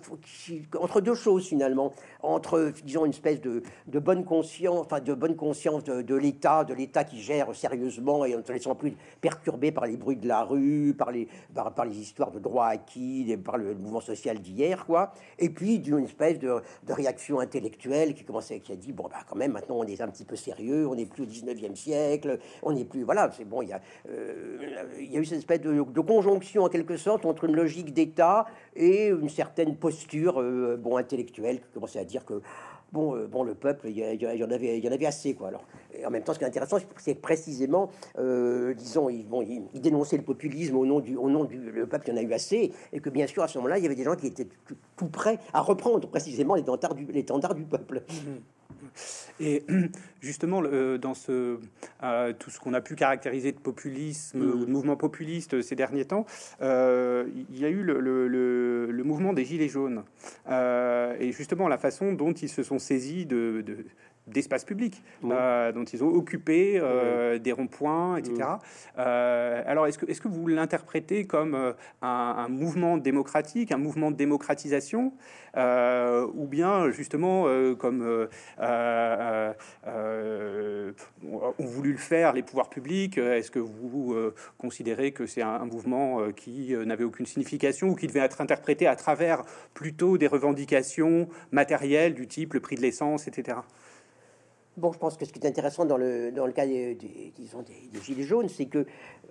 entre deux choses finalement, entre, disons, une espèce de, bonne conscience, enfin de bonne conscience de, l'État, de l'État qui gère sérieusement et en ne se laissant plus perturbé par les bruits de la rue, par les, par, les histoires de droits acquis, par le mouvement social d'hier, quoi. Et puis d'une espèce de, réaction intellectuelle qui commençait, qui dit bon bah quand même maintenant on est un petit peu sérieux, on n'est plus au 19e siècle, on n'est plus voilà c'est bon il y a euh, y a eu cette espèce de, conjonction en quelque sorte entre une logique d'État et une certaine posture euh, bon intellectuelle qui commençait à dire que bon, euh, bon, le peuple, il y, en avait, y en avait assez, quoi. Alors, en même temps, ce qui est intéressant, c'est précisément, disons, ils, bon, ils, dénonçaient le populisme au nom du, au nom du le peuple, il y en a eu assez, et que bien sûr, à ce moment-là, il y avait des gens qui étaient tout, prêts à reprendre précisément les tendards du, les du peuple. Mmh. Et justement, euh, dans ce, euh, tout ce qu'on a pu caractériser de populisme, mm. de mouvement populiste ces derniers temps, euh, il y a eu le, le, mouvement des Gilets jaunes. et justement, la façon dont ils se sont saisis de d'espace public, euh, dont ils ont occupé euh, des ronds-points, etc. Euh, alors, est-ce que, est-ce que vous l'interprétez comme un, mouvement démocratique, un mouvement de démocratisation, ou bien justement comme ont voulu le faire les pouvoirs publics Est-ce que vous considérez que c'est un, mouvement qui n'avait aucune signification ou qui devait être interprété à travers plutôt des revendications matérielles du type le prix de l'essence, etc. Bon, je pense que ce qui est intéressant dans le, dans le cas des, disons, des, Gilets jaunes, c'est que,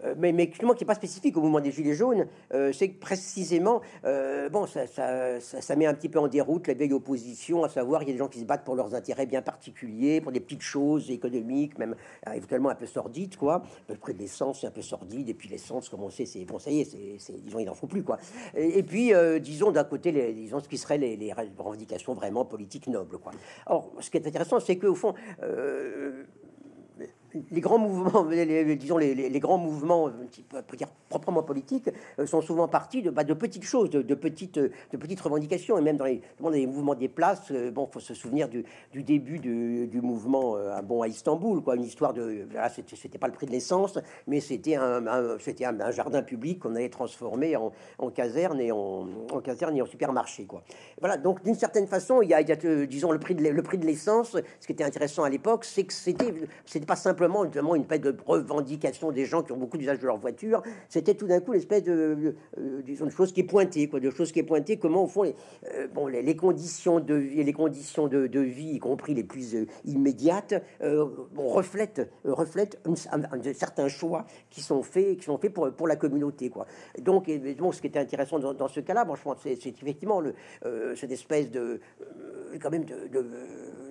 euh, mais, mais justement qui n'est pas spécifique au mouvement des Gilets jaunes, euh, c'est que précisément, euh, bon, ça, ça, ça, met un petit peu en déroute la vieille opposition, à savoir, il y a des gens qui se battent pour leurs intérêts bien particuliers, pour des petites choses économiques, même éventuellement un peu sordides, quoi. Prix de l'essence, c'est un peu sordide, et puis l'essence, comme on sait, c'est bon, ça y est, c'est, disons, il n'en faut plus, quoi. Et, puis, disons, d'un côté, les, disons, ce qui serait les, revendications vraiment politiques nobles, quoi. Or, ce qui est intéressant, c'est qu'au fond, euh, les grands mouvements, les, disons les, grands mouvements, peut dire proprement politiques, euh, sont souvent partis de, bah, de petites choses, de, petites, de petites revendications, et même dans les, dans les mouvements des places. Euh, bon, faut se souvenir du, début du, mouvement à, bon, à Istanbul, quoi, une histoire de, c'était pas le prix de l'essence, mais c'était un, un, jardin public qu'on allait transformer en, caserne et en, caserne et en supermarché, quoi. Voilà. Donc d'une certaine façon, il y a, disons le prix de le l'essence. Ce qui était intéressant à l'époque, c'est que c'était, c'était pas simplement simplement, une espèce de revendication des gens qui ont beaucoup d'usage de leur voiture. C'était tout d'un coup l'espèce de, euh, disons, de chose qui est pointée, quoi, de choses qui est pointée. Comment, au fond, les, euh, bon, les, conditions de vie, les conditions de, vie, y compris les plus euh, immédiates, reflètent, reflètent un, certains choix qui sont faits, qui sont faits pour, pour la communauté, quoi. Donc, bon, ce qui était intéressant dans, ce cas-là, bon, c'est effectivement le, cette espèce de, quand même, de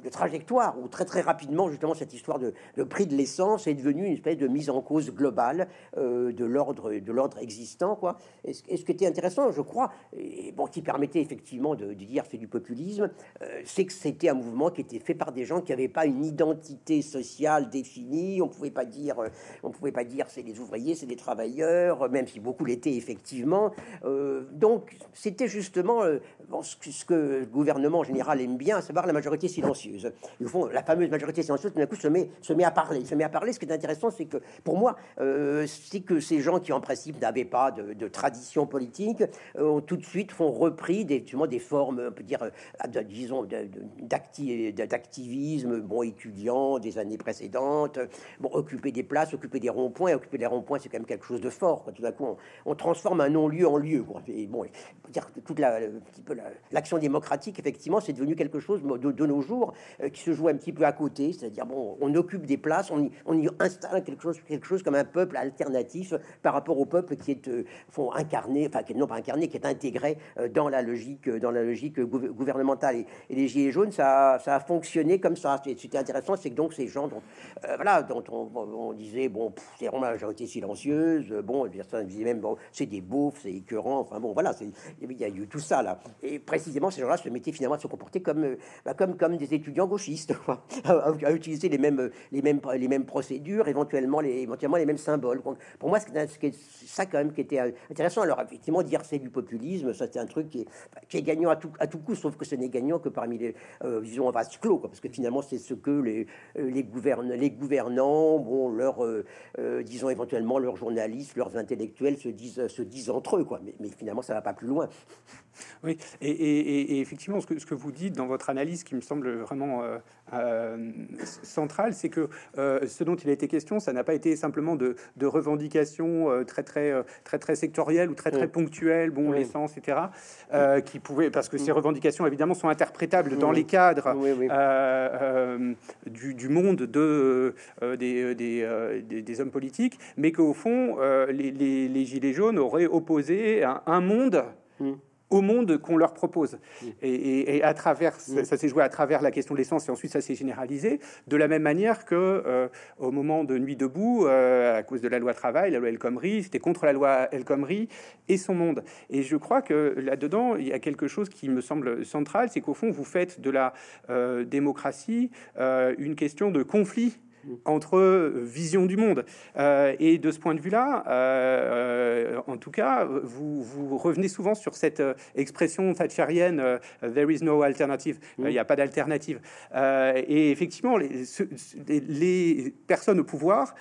trajectoire où très très rapidement, justement, cette histoire de, prix de l'essence est devenue une espèce de mise en cause globale de l'ordre de l'ordre existant, quoi. Et ce, qui était intéressant, je crois, et bon, qui permettait effectivement de, dire c'est du populisme, c'est que c'était un mouvement qui était fait par des gens qui n'avaient pas une identité sociale définie. On pouvait pas dire, on pouvait pas dire c'est des ouvriers, c'est des travailleurs, même si beaucoup l'étaient effectivement. donc c'était justement ce, que le gouvernement en général aime bien, à savoir la majorité silencieuse. Fond, la fameuse majorité silencieuse, tout d'un coup, se met, se met à parler. Se met à parler. Ce qui est intéressant, c'est que, pour moi, euh, c'est que ces gens qui, en principe, n'avaient pas de, tradition politique, euh, ont tout de suite font repris des, des formes, on peut dire, euh, disons, d'activisme, bon, étudiant des années précédentes, bon, occuper des places, occuper des ronds-points. Occuper des ronds-points, c'est quand même quelque chose de fort. Tout d'un coup, on, transforme un non-lieu en lieu. Quoi. Et bon, dire toute la, l'action démocratique, effectivement, c'est devenu quelque chose de, nos jours qui se joue un petit peu à côté, c'est-à-dire bon, on occupe des places, on y, on y, installe quelque chose, quelque chose comme un peuple alternatif par rapport au peuple qui est euh, font incarné, enfin qui non pas incarné, qui est intégré euh, dans la logique, dans la logique gouvernementale. Et, les gilets jaunes, ça, ça, a fonctionné comme ça. C'était intéressant, c'est que donc ces gens dont voilà, dont on, disait bon, c'est vraiment la majorité silencieuse, bon, certains disaient même bon, c'est des beaufs, c'est écœurant, enfin bon, voilà, il y a eu tout ça là. Et précisément, ces gens-là se mettaient finalement à se comporter comme, euh, bah, comme, comme des étudiants gauchistes, à, utiliser les mêmes, les, mêmes, les mêmes procédures, éventuellement les, éventuellement les mêmes symboles. pour moi, c'est ça quand même qui était intéressant. Alors, effectivement, dire c'est du populisme, ça c'est un truc qui est, qui est gagnant à tout, à tout coup, sauf que ce n'est gagnant que parmi les, euh, disons, en vase clos, parce que finalement, c'est ce que les, euh, les, gouverne, les gouvernants, bon, leur, disons, éventuellement leurs journalistes, leurs intellectuels se disent, se disent entre eux, quoi. Mais, mais finalement, ça va pas plus loin. Oui, et, effectivement, ce que, ce que, vous dites dans votre analyse, qui me semble vraiment euh, euh, central, c'est que euh, ce dont il a été question, ça n'a pas été simplement de, revendications très très très très sectorielles ou très très ponctuelles, bon l'essence, etc. qui pouvaient, parce que ces revendications évidemment sont interprétables dans les cadres du, monde de des, des, hommes politiques, mais qu'au fond les, les, gilets jaunes auraient opposé un, un monde au monde qu'on leur propose. Et, à travers, ça, s'est joué à travers la question de l'essence et ensuite ça s'est généralisé de la même manière que euh, au moment de Nuit debout, euh, à cause de la loi travail, la loi El Khomri, c'était contre la loi El Khomri et son monde. Et je crois que là-dedans, il y a quelque chose qui me semble central, c'est qu'au fond, vous faites de la euh, démocratie une question de conflit entre vision du monde. Euh, et de ce point de vue-là, euh, en tout cas, vous, vous, revenez souvent sur cette euh, expression thatcherienne There is no alternative. Il n'y a pas d'alternative. et effectivement, les, les, personnes au pouvoir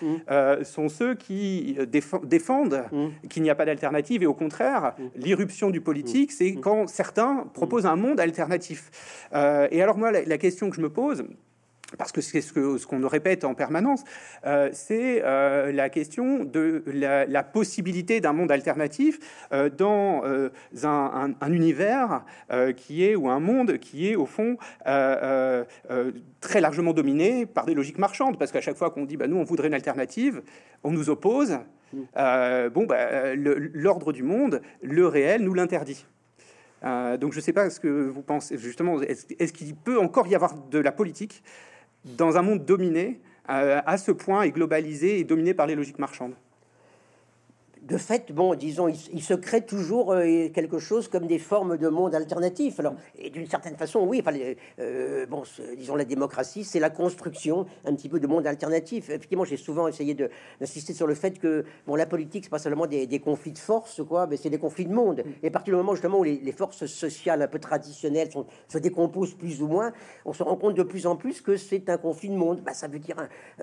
sont ceux qui défendent qu'il n'y a pas d'alternative. Et au contraire, l'irruption du politique, c'est quand certains proposent un monde alternatif. et alors moi, la question que je me pose, parce que c'est ce qu'on nous répète en permanence, euh, c'est euh, la question de la, possibilité d'un monde alternatif euh, dans un, univers qui est, ou un monde qui est au fond très largement dominé par des logiques marchandes, parce qu'à chaque fois qu'on dit, bah, nous, on voudrait une alternative, on nous oppose, bon, bah, l'ordre du monde, le réel, nous l'interdit. donc je ne sais pas ce que vous pensez, justement, est-ce qu'il peut encore y avoir de la politique dans un monde dominé euh, à ce point et globalisé et dominé par les logiques marchandes de fait, bon, disons, il, se crée toujours euh, quelque chose comme des formes de monde alternatif. Alors, et d'une certaine façon, oui, enfin, euh, bon, disons, la démocratie, c'est la construction un petit peu de monde alternatif. Effectivement, j'ai souvent essayé d'insister sur le fait que, bon, la politique, c'est pas seulement des, conflits de force, quoi, mais c'est des conflits de monde. Et à partir du moment, justement, où les, forces sociales un peu traditionnelles sont, se décomposent plus ou moins, on se rend compte de plus en plus que c'est un conflit de monde. Bah, ça veut dire,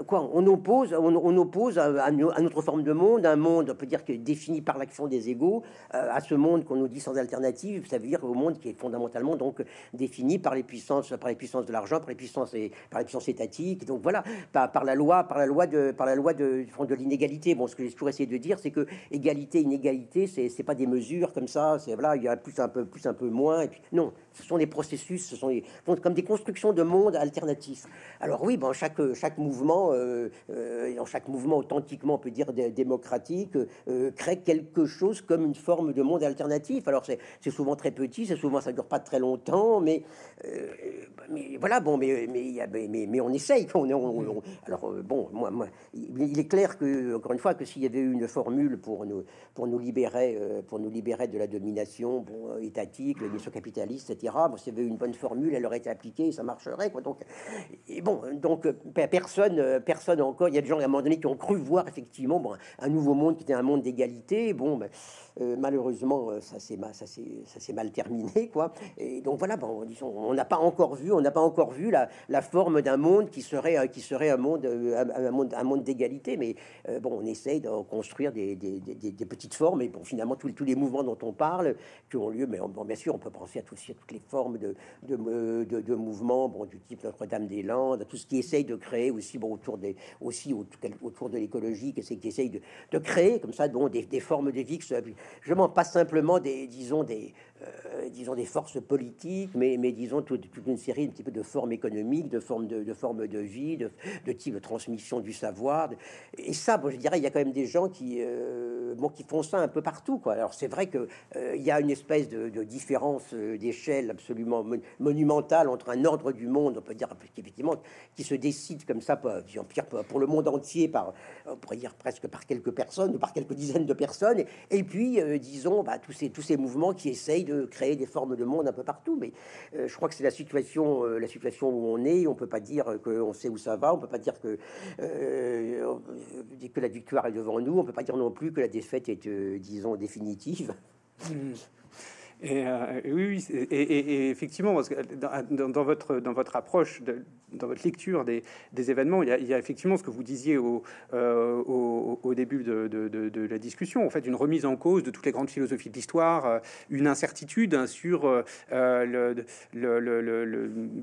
quoi, on oppose, on, oppose à, à, à, notre forme de monde, un monde, on peut dire défini par l'action des égaux, euh, à ce monde qu'on nous dit sans alternative, ça veut dire au monde qui est fondamentalement donc défini par les puissances, par les puissances de l'argent, par les puissances et par les puissances étatiques. Donc voilà, par, par la loi, par la loi de, par la loi de, de l'inégalité. Bon, ce que j'ai toujours essayé de dire, c'est que égalité, inégalité, c'est, c'est pas des mesures comme ça. C'est voilà, il y a plus un peu, plus un peu moins. Et puis non, ce sont des processus, ce sont des, comme des constructions de monde alternatifs. Alors oui, bon, chaque chaque mouvement, euh, euh, dans chaque mouvement authentiquement, on peut dire démocratique, crée quelque chose comme une forme de monde alternatif. Alors c'est souvent très petit, c'est souvent ça dure pas très longtemps, mais, mais voilà, bon, mais, mais, mais, mais on essaye. On, on, alors bon, moi, il est clair que, encore une fois, que s'il y avait eu une formule pour nous, pour nous libérer, pour nous libérer de la domination étatique, la mission capitaliste, etc. Bon, s'il y avait eu une bonne formule, elle aurait été appliquée, ça marcherait. Quoi. Donc, et bon, donc personne, personne encore. Il y a des gens à un moment donné qui ont cru voir effectivement un nouveau monde qui était un monde d'égalité. Bon, ben, euh, malheureusement, euh, ça s'est mal, terminé, quoi. Et donc voilà, bon, disons, on n'a pas encore vu, on n'a pas encore vu la, la forme d'un monde qui serait, euh, qui serait un monde, un, monde, d'égalité. Mais bon, on essaye de construire des, petites formes. Et bon, finalement, tous, les mouvements dont on parle, qui ont lieu, mais bon, bien sûr, on peut penser à, tous, à toutes les formes de, de, mouvements, bon, du type Notre-Dame-des-Landes, tout ce qui essaye de créer aussi, bon, autour des, aussi autour de l'écologie, qui essaye de, de, créer comme ça, des, formes de vie je m'en passe simplement des, disons, des, euh, disons des forces politiques, mais, disons toute, une série un petit peu de formes économiques, de formes de, formes de vie, de, de type de transmission du savoir. Et ça, bon, je dirais, il y a quand même des gens qui, euh, bon, qui font ça un peu partout. Alors c'est vrai que euh, y a une espèce de, différence d'échelle absolument monumentale entre un ordre du monde, on peut dire effectivement, qui se décide comme ça, pour, pour le monde entier, par, on pourrait dire presque par quelques personnes ou par quelques dizaines de personnes, et, puis disons bah, tous ces tous ces mouvements qui essayent de créer des formes de monde un peu partout. Mais euh, je crois que c'est la situation, euh, la situation où on est. On peut pas dire qu'on sait où ça va. On peut pas dire que euh, que la victoire est devant nous. On peut pas dire non plus que la défaite est, disons, définitive. Mmh. Et, oui, et, effectivement, dans, votre, dans votre approche de, dans votre lecture des, événements, il y, a, effectivement ce que vous disiez au, euh, au, début de, de, la discussion, en fait, une remise en cause de toutes les grandes philosophies de l'histoire, euh, une incertitude hein, sur euh, le,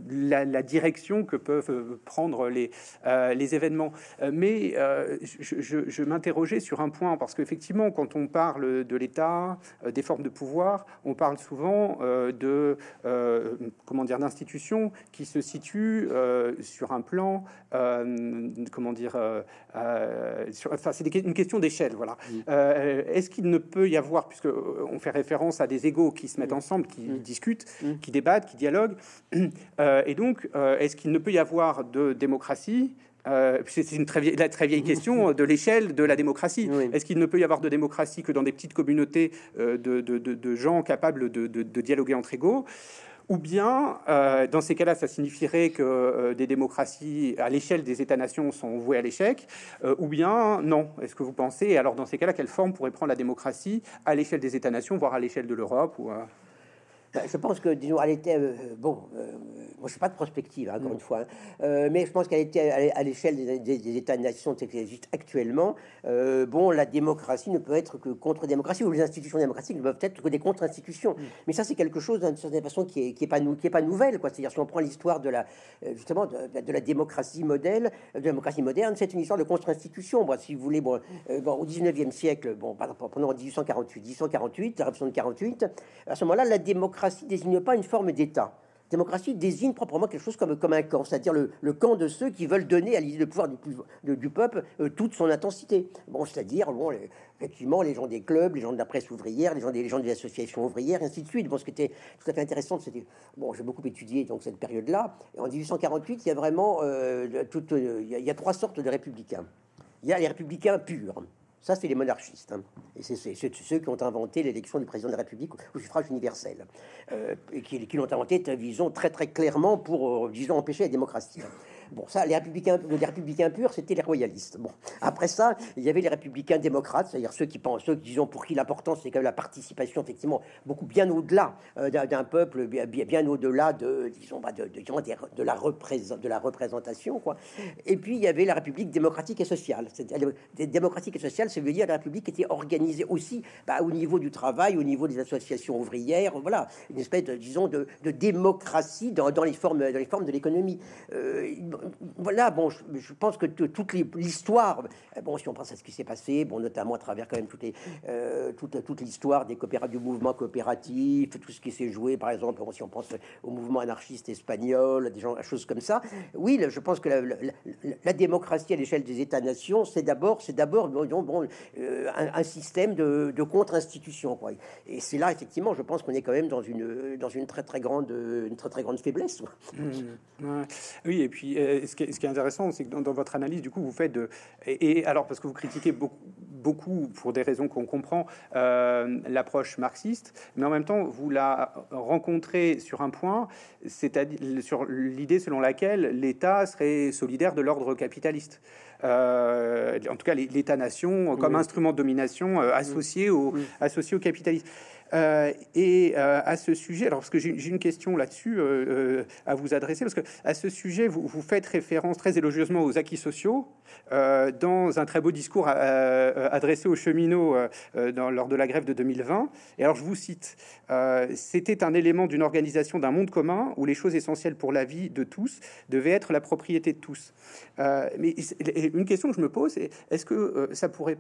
la, direction que peuvent prendre les, les événements. Mais je, je, je m'interrogeais sur un point, parce qu'effectivement, quand on parle de l'État, des formes de pouvoir, on parle souvent de, comment dire, d'institutions qui se situent euh, sur un plan, euh, comment dire, euh, enfin, c'est une question d'échelle, voilà. Est-ce qu'il ne peut y avoir, puisque on fait référence à des égaux qui se mettent ensemble, qui discutent, qui débattent, qui dialoguent, et donc, est-ce qu'il ne peut y avoir de démocratie c'est une très vieille, la très vieille question de l'échelle de la démocratie. Est-ce qu'il ne peut y avoir de démocratie que dans des petites communautés de, de, de gens capables de, dialoguer entre égaux? Ou bien, euh, dans ces cas-là, ça signifierait que euh, des démocraties à l'échelle des États-nations sont vouées à l'échec, euh, ou bien non? Est-ce que vous pensez Alors, dans ces cas-là, quelle forme pourrait prendre la démocratie à l'échelle des États-nations, voire à l'échelle de l'Europe ou je pense que, disons, elle était, bon, moi, je suis pas de prospective, hein, encore une fois, hein. euh, mais je pense qu'elle était à l'échelle des, États-nations qui existent actuellement. Euh, bon, la démocratie ne peut être que contre-démocratie, ou les institutions démocratiques ne peuvent être que des contre-institutions. Mais ça, c'est quelque chose, d'une certaine façon, qui est, qui est pas, qui est pas nouvelle, quoi. C'est-à-dire, si on prend l'histoire de la, euh, justement, de, la démocratie modèle, de la démocratie moderne, c'est une histoire de contre-institution. Bon, si vous voulez, bon, bon au 19e siècle, bon, pendant 1848, 1848, la révolution de 48, à ce moment-là, la démocratie désigne pas une forme d'État démocratie désigne proprement quelque chose comme, comme un camp, c'est-à-dire le, le, camp de ceux qui veulent donner à l'idée de pouvoir du, du peuple euh, toute son intensité. Bon, c'est-à-dire, bon, effectivement, les gens des clubs, les gens de la presse ouvrière, les gens des, les gens des associations ouvrières, et ainsi de suite. Bon, ce qui était tout à fait intéressant, c'était, bon, j'ai beaucoup étudié donc cette période-là. En 1848, il y a vraiment, euh, toute, euh, il y a trois sortes de républicains. Il y a les républicains purs, ça, c'est les monarchistes. Hein. Et c'est ceux qui ont inventé l'élection du président de la République au suffrage universel. Euh, et qui, l'ont inventé, disons, très très clairement pour, euh, disons, empêcher la démocratie. Bon, ça, les républicains, les républicains purs, c'était les royalistes. Bon, après ça, il y avait les républicains démocrates, c'est-à-dire ceux qui pensent, ceux qui disons pour qui l'important c'est quand même la participation, effectivement, beaucoup bien au-delà euh, d'un peuple, bien, bien au-delà de, disons, bah, de, la représentation, quoi. Et puis il y avait la République démocratique et sociale. Démocratique et sociale, ça veut dire la République était organisée aussi bah, au niveau du travail, au niveau des associations ouvrières, voilà, une espèce de, disons, de, démocratie dans, dans, les formes, dans les formes de l'économie. Euh, voilà, bon, je, pense que toute l'histoire, bon, si on pense à ce qui s'est passé, bon, notamment à travers quand même toutes les, toute, toute l'histoire des du mouvement coopératif, tout ce qui s'est joué, par exemple, si on pense au mouvement anarchiste espagnol, des gens, choses comme ça. Oui, je pense que la, démocratie à l'échelle des États-nations, c'est d'abord, c'est d'abord, bon, un, système de, contre-institution, Et c'est là, effectivement, je pense qu'on est quand même dans une, dans une très très grande, une très très grande faiblesse. Mmh, oui, et puis euh, ce, qui est, ce, qui est, intéressant, c'est que dans, votre analyse, du coup, vous faites de. Et, alors, parce que vous critiquez beaucoup, beaucoup pour des raisons qu'on comprend, euh, l'approche marxiste, mais en même temps, vous la rencontrez sur un point, c'est-à-dire sur l'idée selon laquelle l'État serait solidaire de l'ordre capitaliste. Euh, en tout cas, l'État-nation comme instrument de domination associé, au, associé au capitalisme. Euh, et euh, à ce sujet, alors parce que j'ai une question là-dessus euh, à vous adresser, parce que à ce sujet, vous, faites référence très élogieusement aux acquis sociaux dans un très beau discours adressé aux cheminots lors de la grève de 2020. Et alors je vous cite C'était un élément d'une organisation d'un monde commun où les choses essentielles pour la vie de tous devaient être la propriété de tous. mais une question que je me pose, est-ce que ça pourrait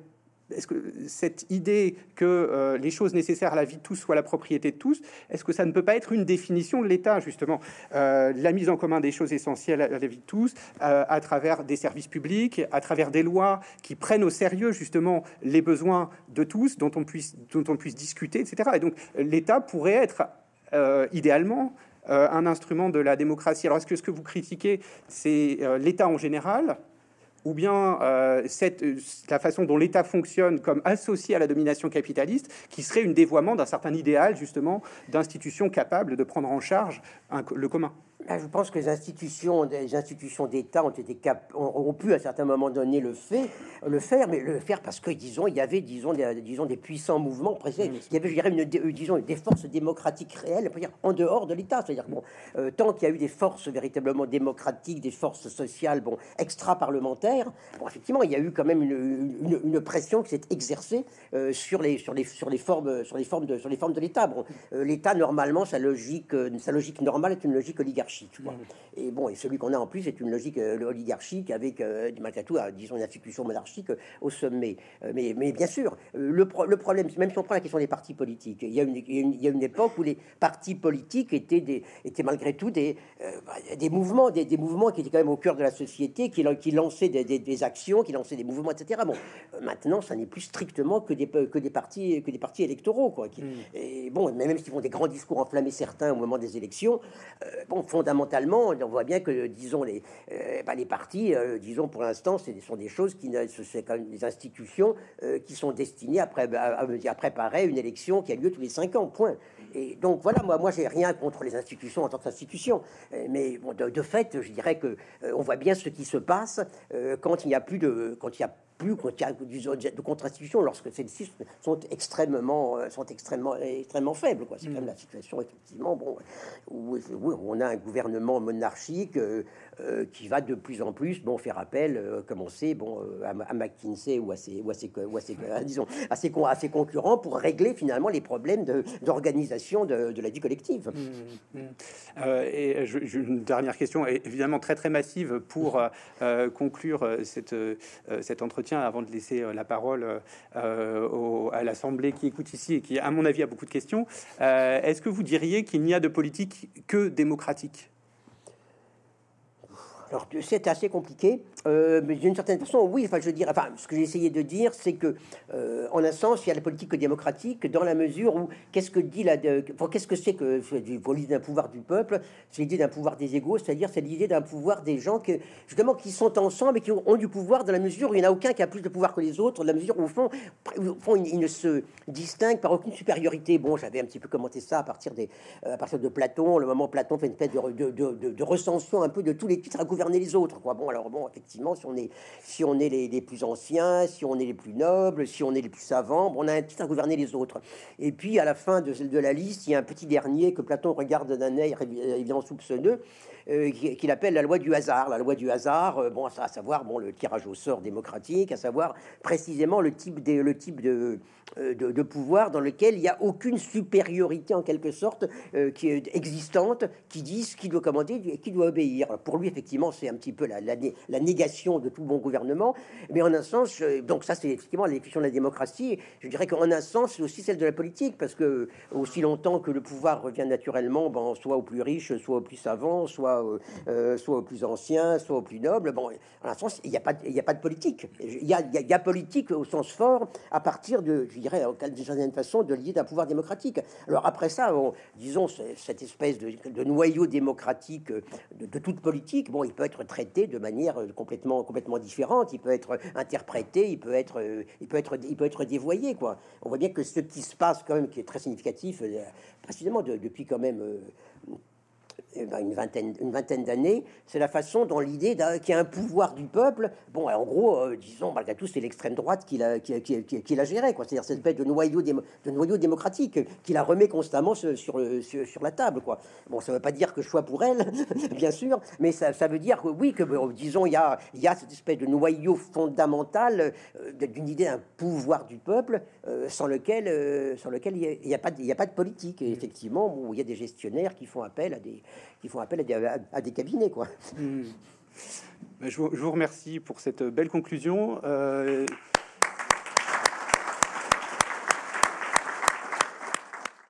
est-ce que cette idée que euh, les choses nécessaires à la vie de tous soient la propriété de tous, est-ce que ça ne peut pas être une définition de l'État, justement euh, La mise en commun des choses essentielles à la vie de tous, euh, à travers des services publics, à travers des lois qui prennent au sérieux, justement, les besoins de tous, dont on puisse, dont on puisse discuter, etc. Et donc, l'État pourrait être, idéalement, un instrument de la démocratie. Alors, est-ce que ce que vous critiquez, c'est l'État en général ou bien euh, euh, la façon dont l'État fonctionne comme associé à la domination capitaliste, qui serait une dévoiement d'un certain idéal justement d'institutions capables de prendre en charge le commun. Ah, je pense que les institutions, les institutions d'État ont été cap ont, pu à certains moments donné le fait, le faire, mais le faire parce que disons il y avait disons des, disons des puissants mouvements présents. Il y avait je dirais une, euh, disons des forces démocratiques réelles, en dehors de l'État. C'est-à-dire bon, euh, tant qu'il y a eu des forces véritablement démocratiques, des forces sociales, bon extra parlementaires, bon effectivement il y a eu quand même une, une, pression qui s'est exercée euh, sur les sur les sur les formes sur les formes de sur les formes de l'État. Bon, l'État normalement sa logique sa logique normale est une logique oligarchique et bon, et celui qu'on a en plus est une logique euh, oligarchique avec, euh, malgré tout, disons, une institution monarchique euh, au sommet. mais, mais bien sûr, le, le, problème, même si on prend la question des partis politiques, il y, a une, il y a une, époque où les partis politiques étaient, des, étaient malgré tout des, des mouvements, des, des, mouvements qui étaient quand même au cœur de la société, qui, qui lançaient des, des, actions, qui lançaient des mouvements, etc. Bon, maintenant, ça n'est plus strictement que des, que des partis, que des partis électoraux, quoi. Qui, mm. Et bon, même s'ils font des grands discours enflammés certains au moment des élections, bon, fondamentalement, on voit bien que, disons, les, euh, bah, les partis, euh, disons, pour l'instant, ce sont des choses qui, c'est quand même des institutions euh, qui sont destinées à, à, préparer une élection qui a lieu tous les cinq ans, point. Et donc voilà, moi, moi, j'ai rien contre les institutions en tant qu'institution, mais de, de, fait, je dirais que on voit bien ce qui se passe quand il n'y a plus de, quand il y a plus de contre-institution lorsque celles-ci sont extrêmement, euh, sont extrêmement, extrêmement faibles. Quoi. C'est quand même la situation, effectivement, bon, où, on a un gouvernement monarchique euh, euh, qui va de plus en plus bon, faire appel, comme on sait, bon, à, McKinsey ou à ses, ou à ses, ou à ses disons, à ses, à ses, concurrents pour régler finalement les problèmes d'organisation de, de, la vie collective. Mm, mm. et je, une dernière question, évidemment très très massive pour conclure cette, cet entretien avant de laisser euh, la parole euh, euh, à l'Assemblée qui écoute ici et qui, à mon avis, a beaucoup de questions. Est-ce que vous diriez qu'il n'y a de politique que démocratique? Alors c'est assez compliqué, euh, mais d'une certaine façon, oui. Enfin, je veux dire, enfin, ce que j'ai essayé de dire, c'est que, euh, en un sens, il y a la politique démocratique dans la mesure où qu'est-ce que dit la, qu'est-ce que c'est que l'idée d'un pouvoir du peuple C'est l'idée d'un pouvoir des égaux, c'est-à-dire c'est l'idée d'un pouvoir des gens que justement qui sont ensemble et qui ont du pouvoir dans la mesure où il n'y en a aucun qui a plus de pouvoir que les autres, dans la mesure où au fond, ils, ne se distinguent par aucune supériorité. Bon, j'avais un petit peu commenté ça à partir des, euh, à partir de Platon. Le moment Platon fait une espèce de, de, de, recension un peu de tous les titres à gouverner les autres. Quoi. Bon, alors bon, effectivement si on est, si on est les, plus anciens, si on est les plus nobles, si on est les plus savants, on a un titre à gouverner les autres. Et puis, à la fin de, de la liste, il y a un petit dernier que Platon regarde d'un œil évidemment soupçonneux, qu'il appelle la loi du hasard. La loi du hasard, euh, bon, à savoir bon, le tirage au sort démocratique, à savoir précisément le type, de, le type de, euh, de, pouvoir dans lequel il n'y a aucune supériorité en quelque sorte qui est existante, qui dit ce qui doit commander et qui doit obéir. pour lui, effectivement, c'est un petit peu la, la, négation de tout bon gouvernement. Mais en un sens, donc ça, c'est effectivement la de la démocratie. Je dirais qu'en un sens, c'est aussi celle de la politique, parce que aussi longtemps que le pouvoir revient naturellement, bon, soit aux plus riches, soit aux plus savants, soit, soit aux plus anciens, soit aux plus nobles, bon, en un sens, il n'y a, pas, a pas de politique. Il y a, il y a politique au sens fort à partir de, je dirais, d'une certaine façon, de lier d'un pouvoir démocratique. Alors après ça, disons, cette espèce de, noyau démocratique de, toute politique, bon, il peut être traité de manière complètement, complètement différente, il peut être interprété, il peut être, il peut être, il peut être dévoyé, quoi. On voit bien que ce qui se passe quand même, qui est très significatif, euh, précisément depuis quand même euh, une vingtaine, une vingtaine d'années, c'est la façon dont l'idée qu'il y a un pouvoir du peuple, bon, en gros, euh, disons, malgré tout, c'est l'extrême droite qui l'a, qui, qui, qui, l'a géré, quoi. C'est-à-dire cette espèce de noyau, de noyau démocratique qui la remet constamment sur, sur, sur, la table, quoi. Bon, ça veut pas dire que je sois pour elle, bien sûr, mais ça, ça, veut dire que oui, que disons, il y a, y a cette espèce de noyau fondamental euh, d'une idée d'un pouvoir du peuple euh, sans lequel, sans lequel il n'y a, a, a pas de politique. Et effectivement, bon, il y a des gestionnaires qui font appel à des qui font appel à des, cabinets. Quoi. Hmm. Ben, je, vous, remercie pour cette belle conclusion. Euh,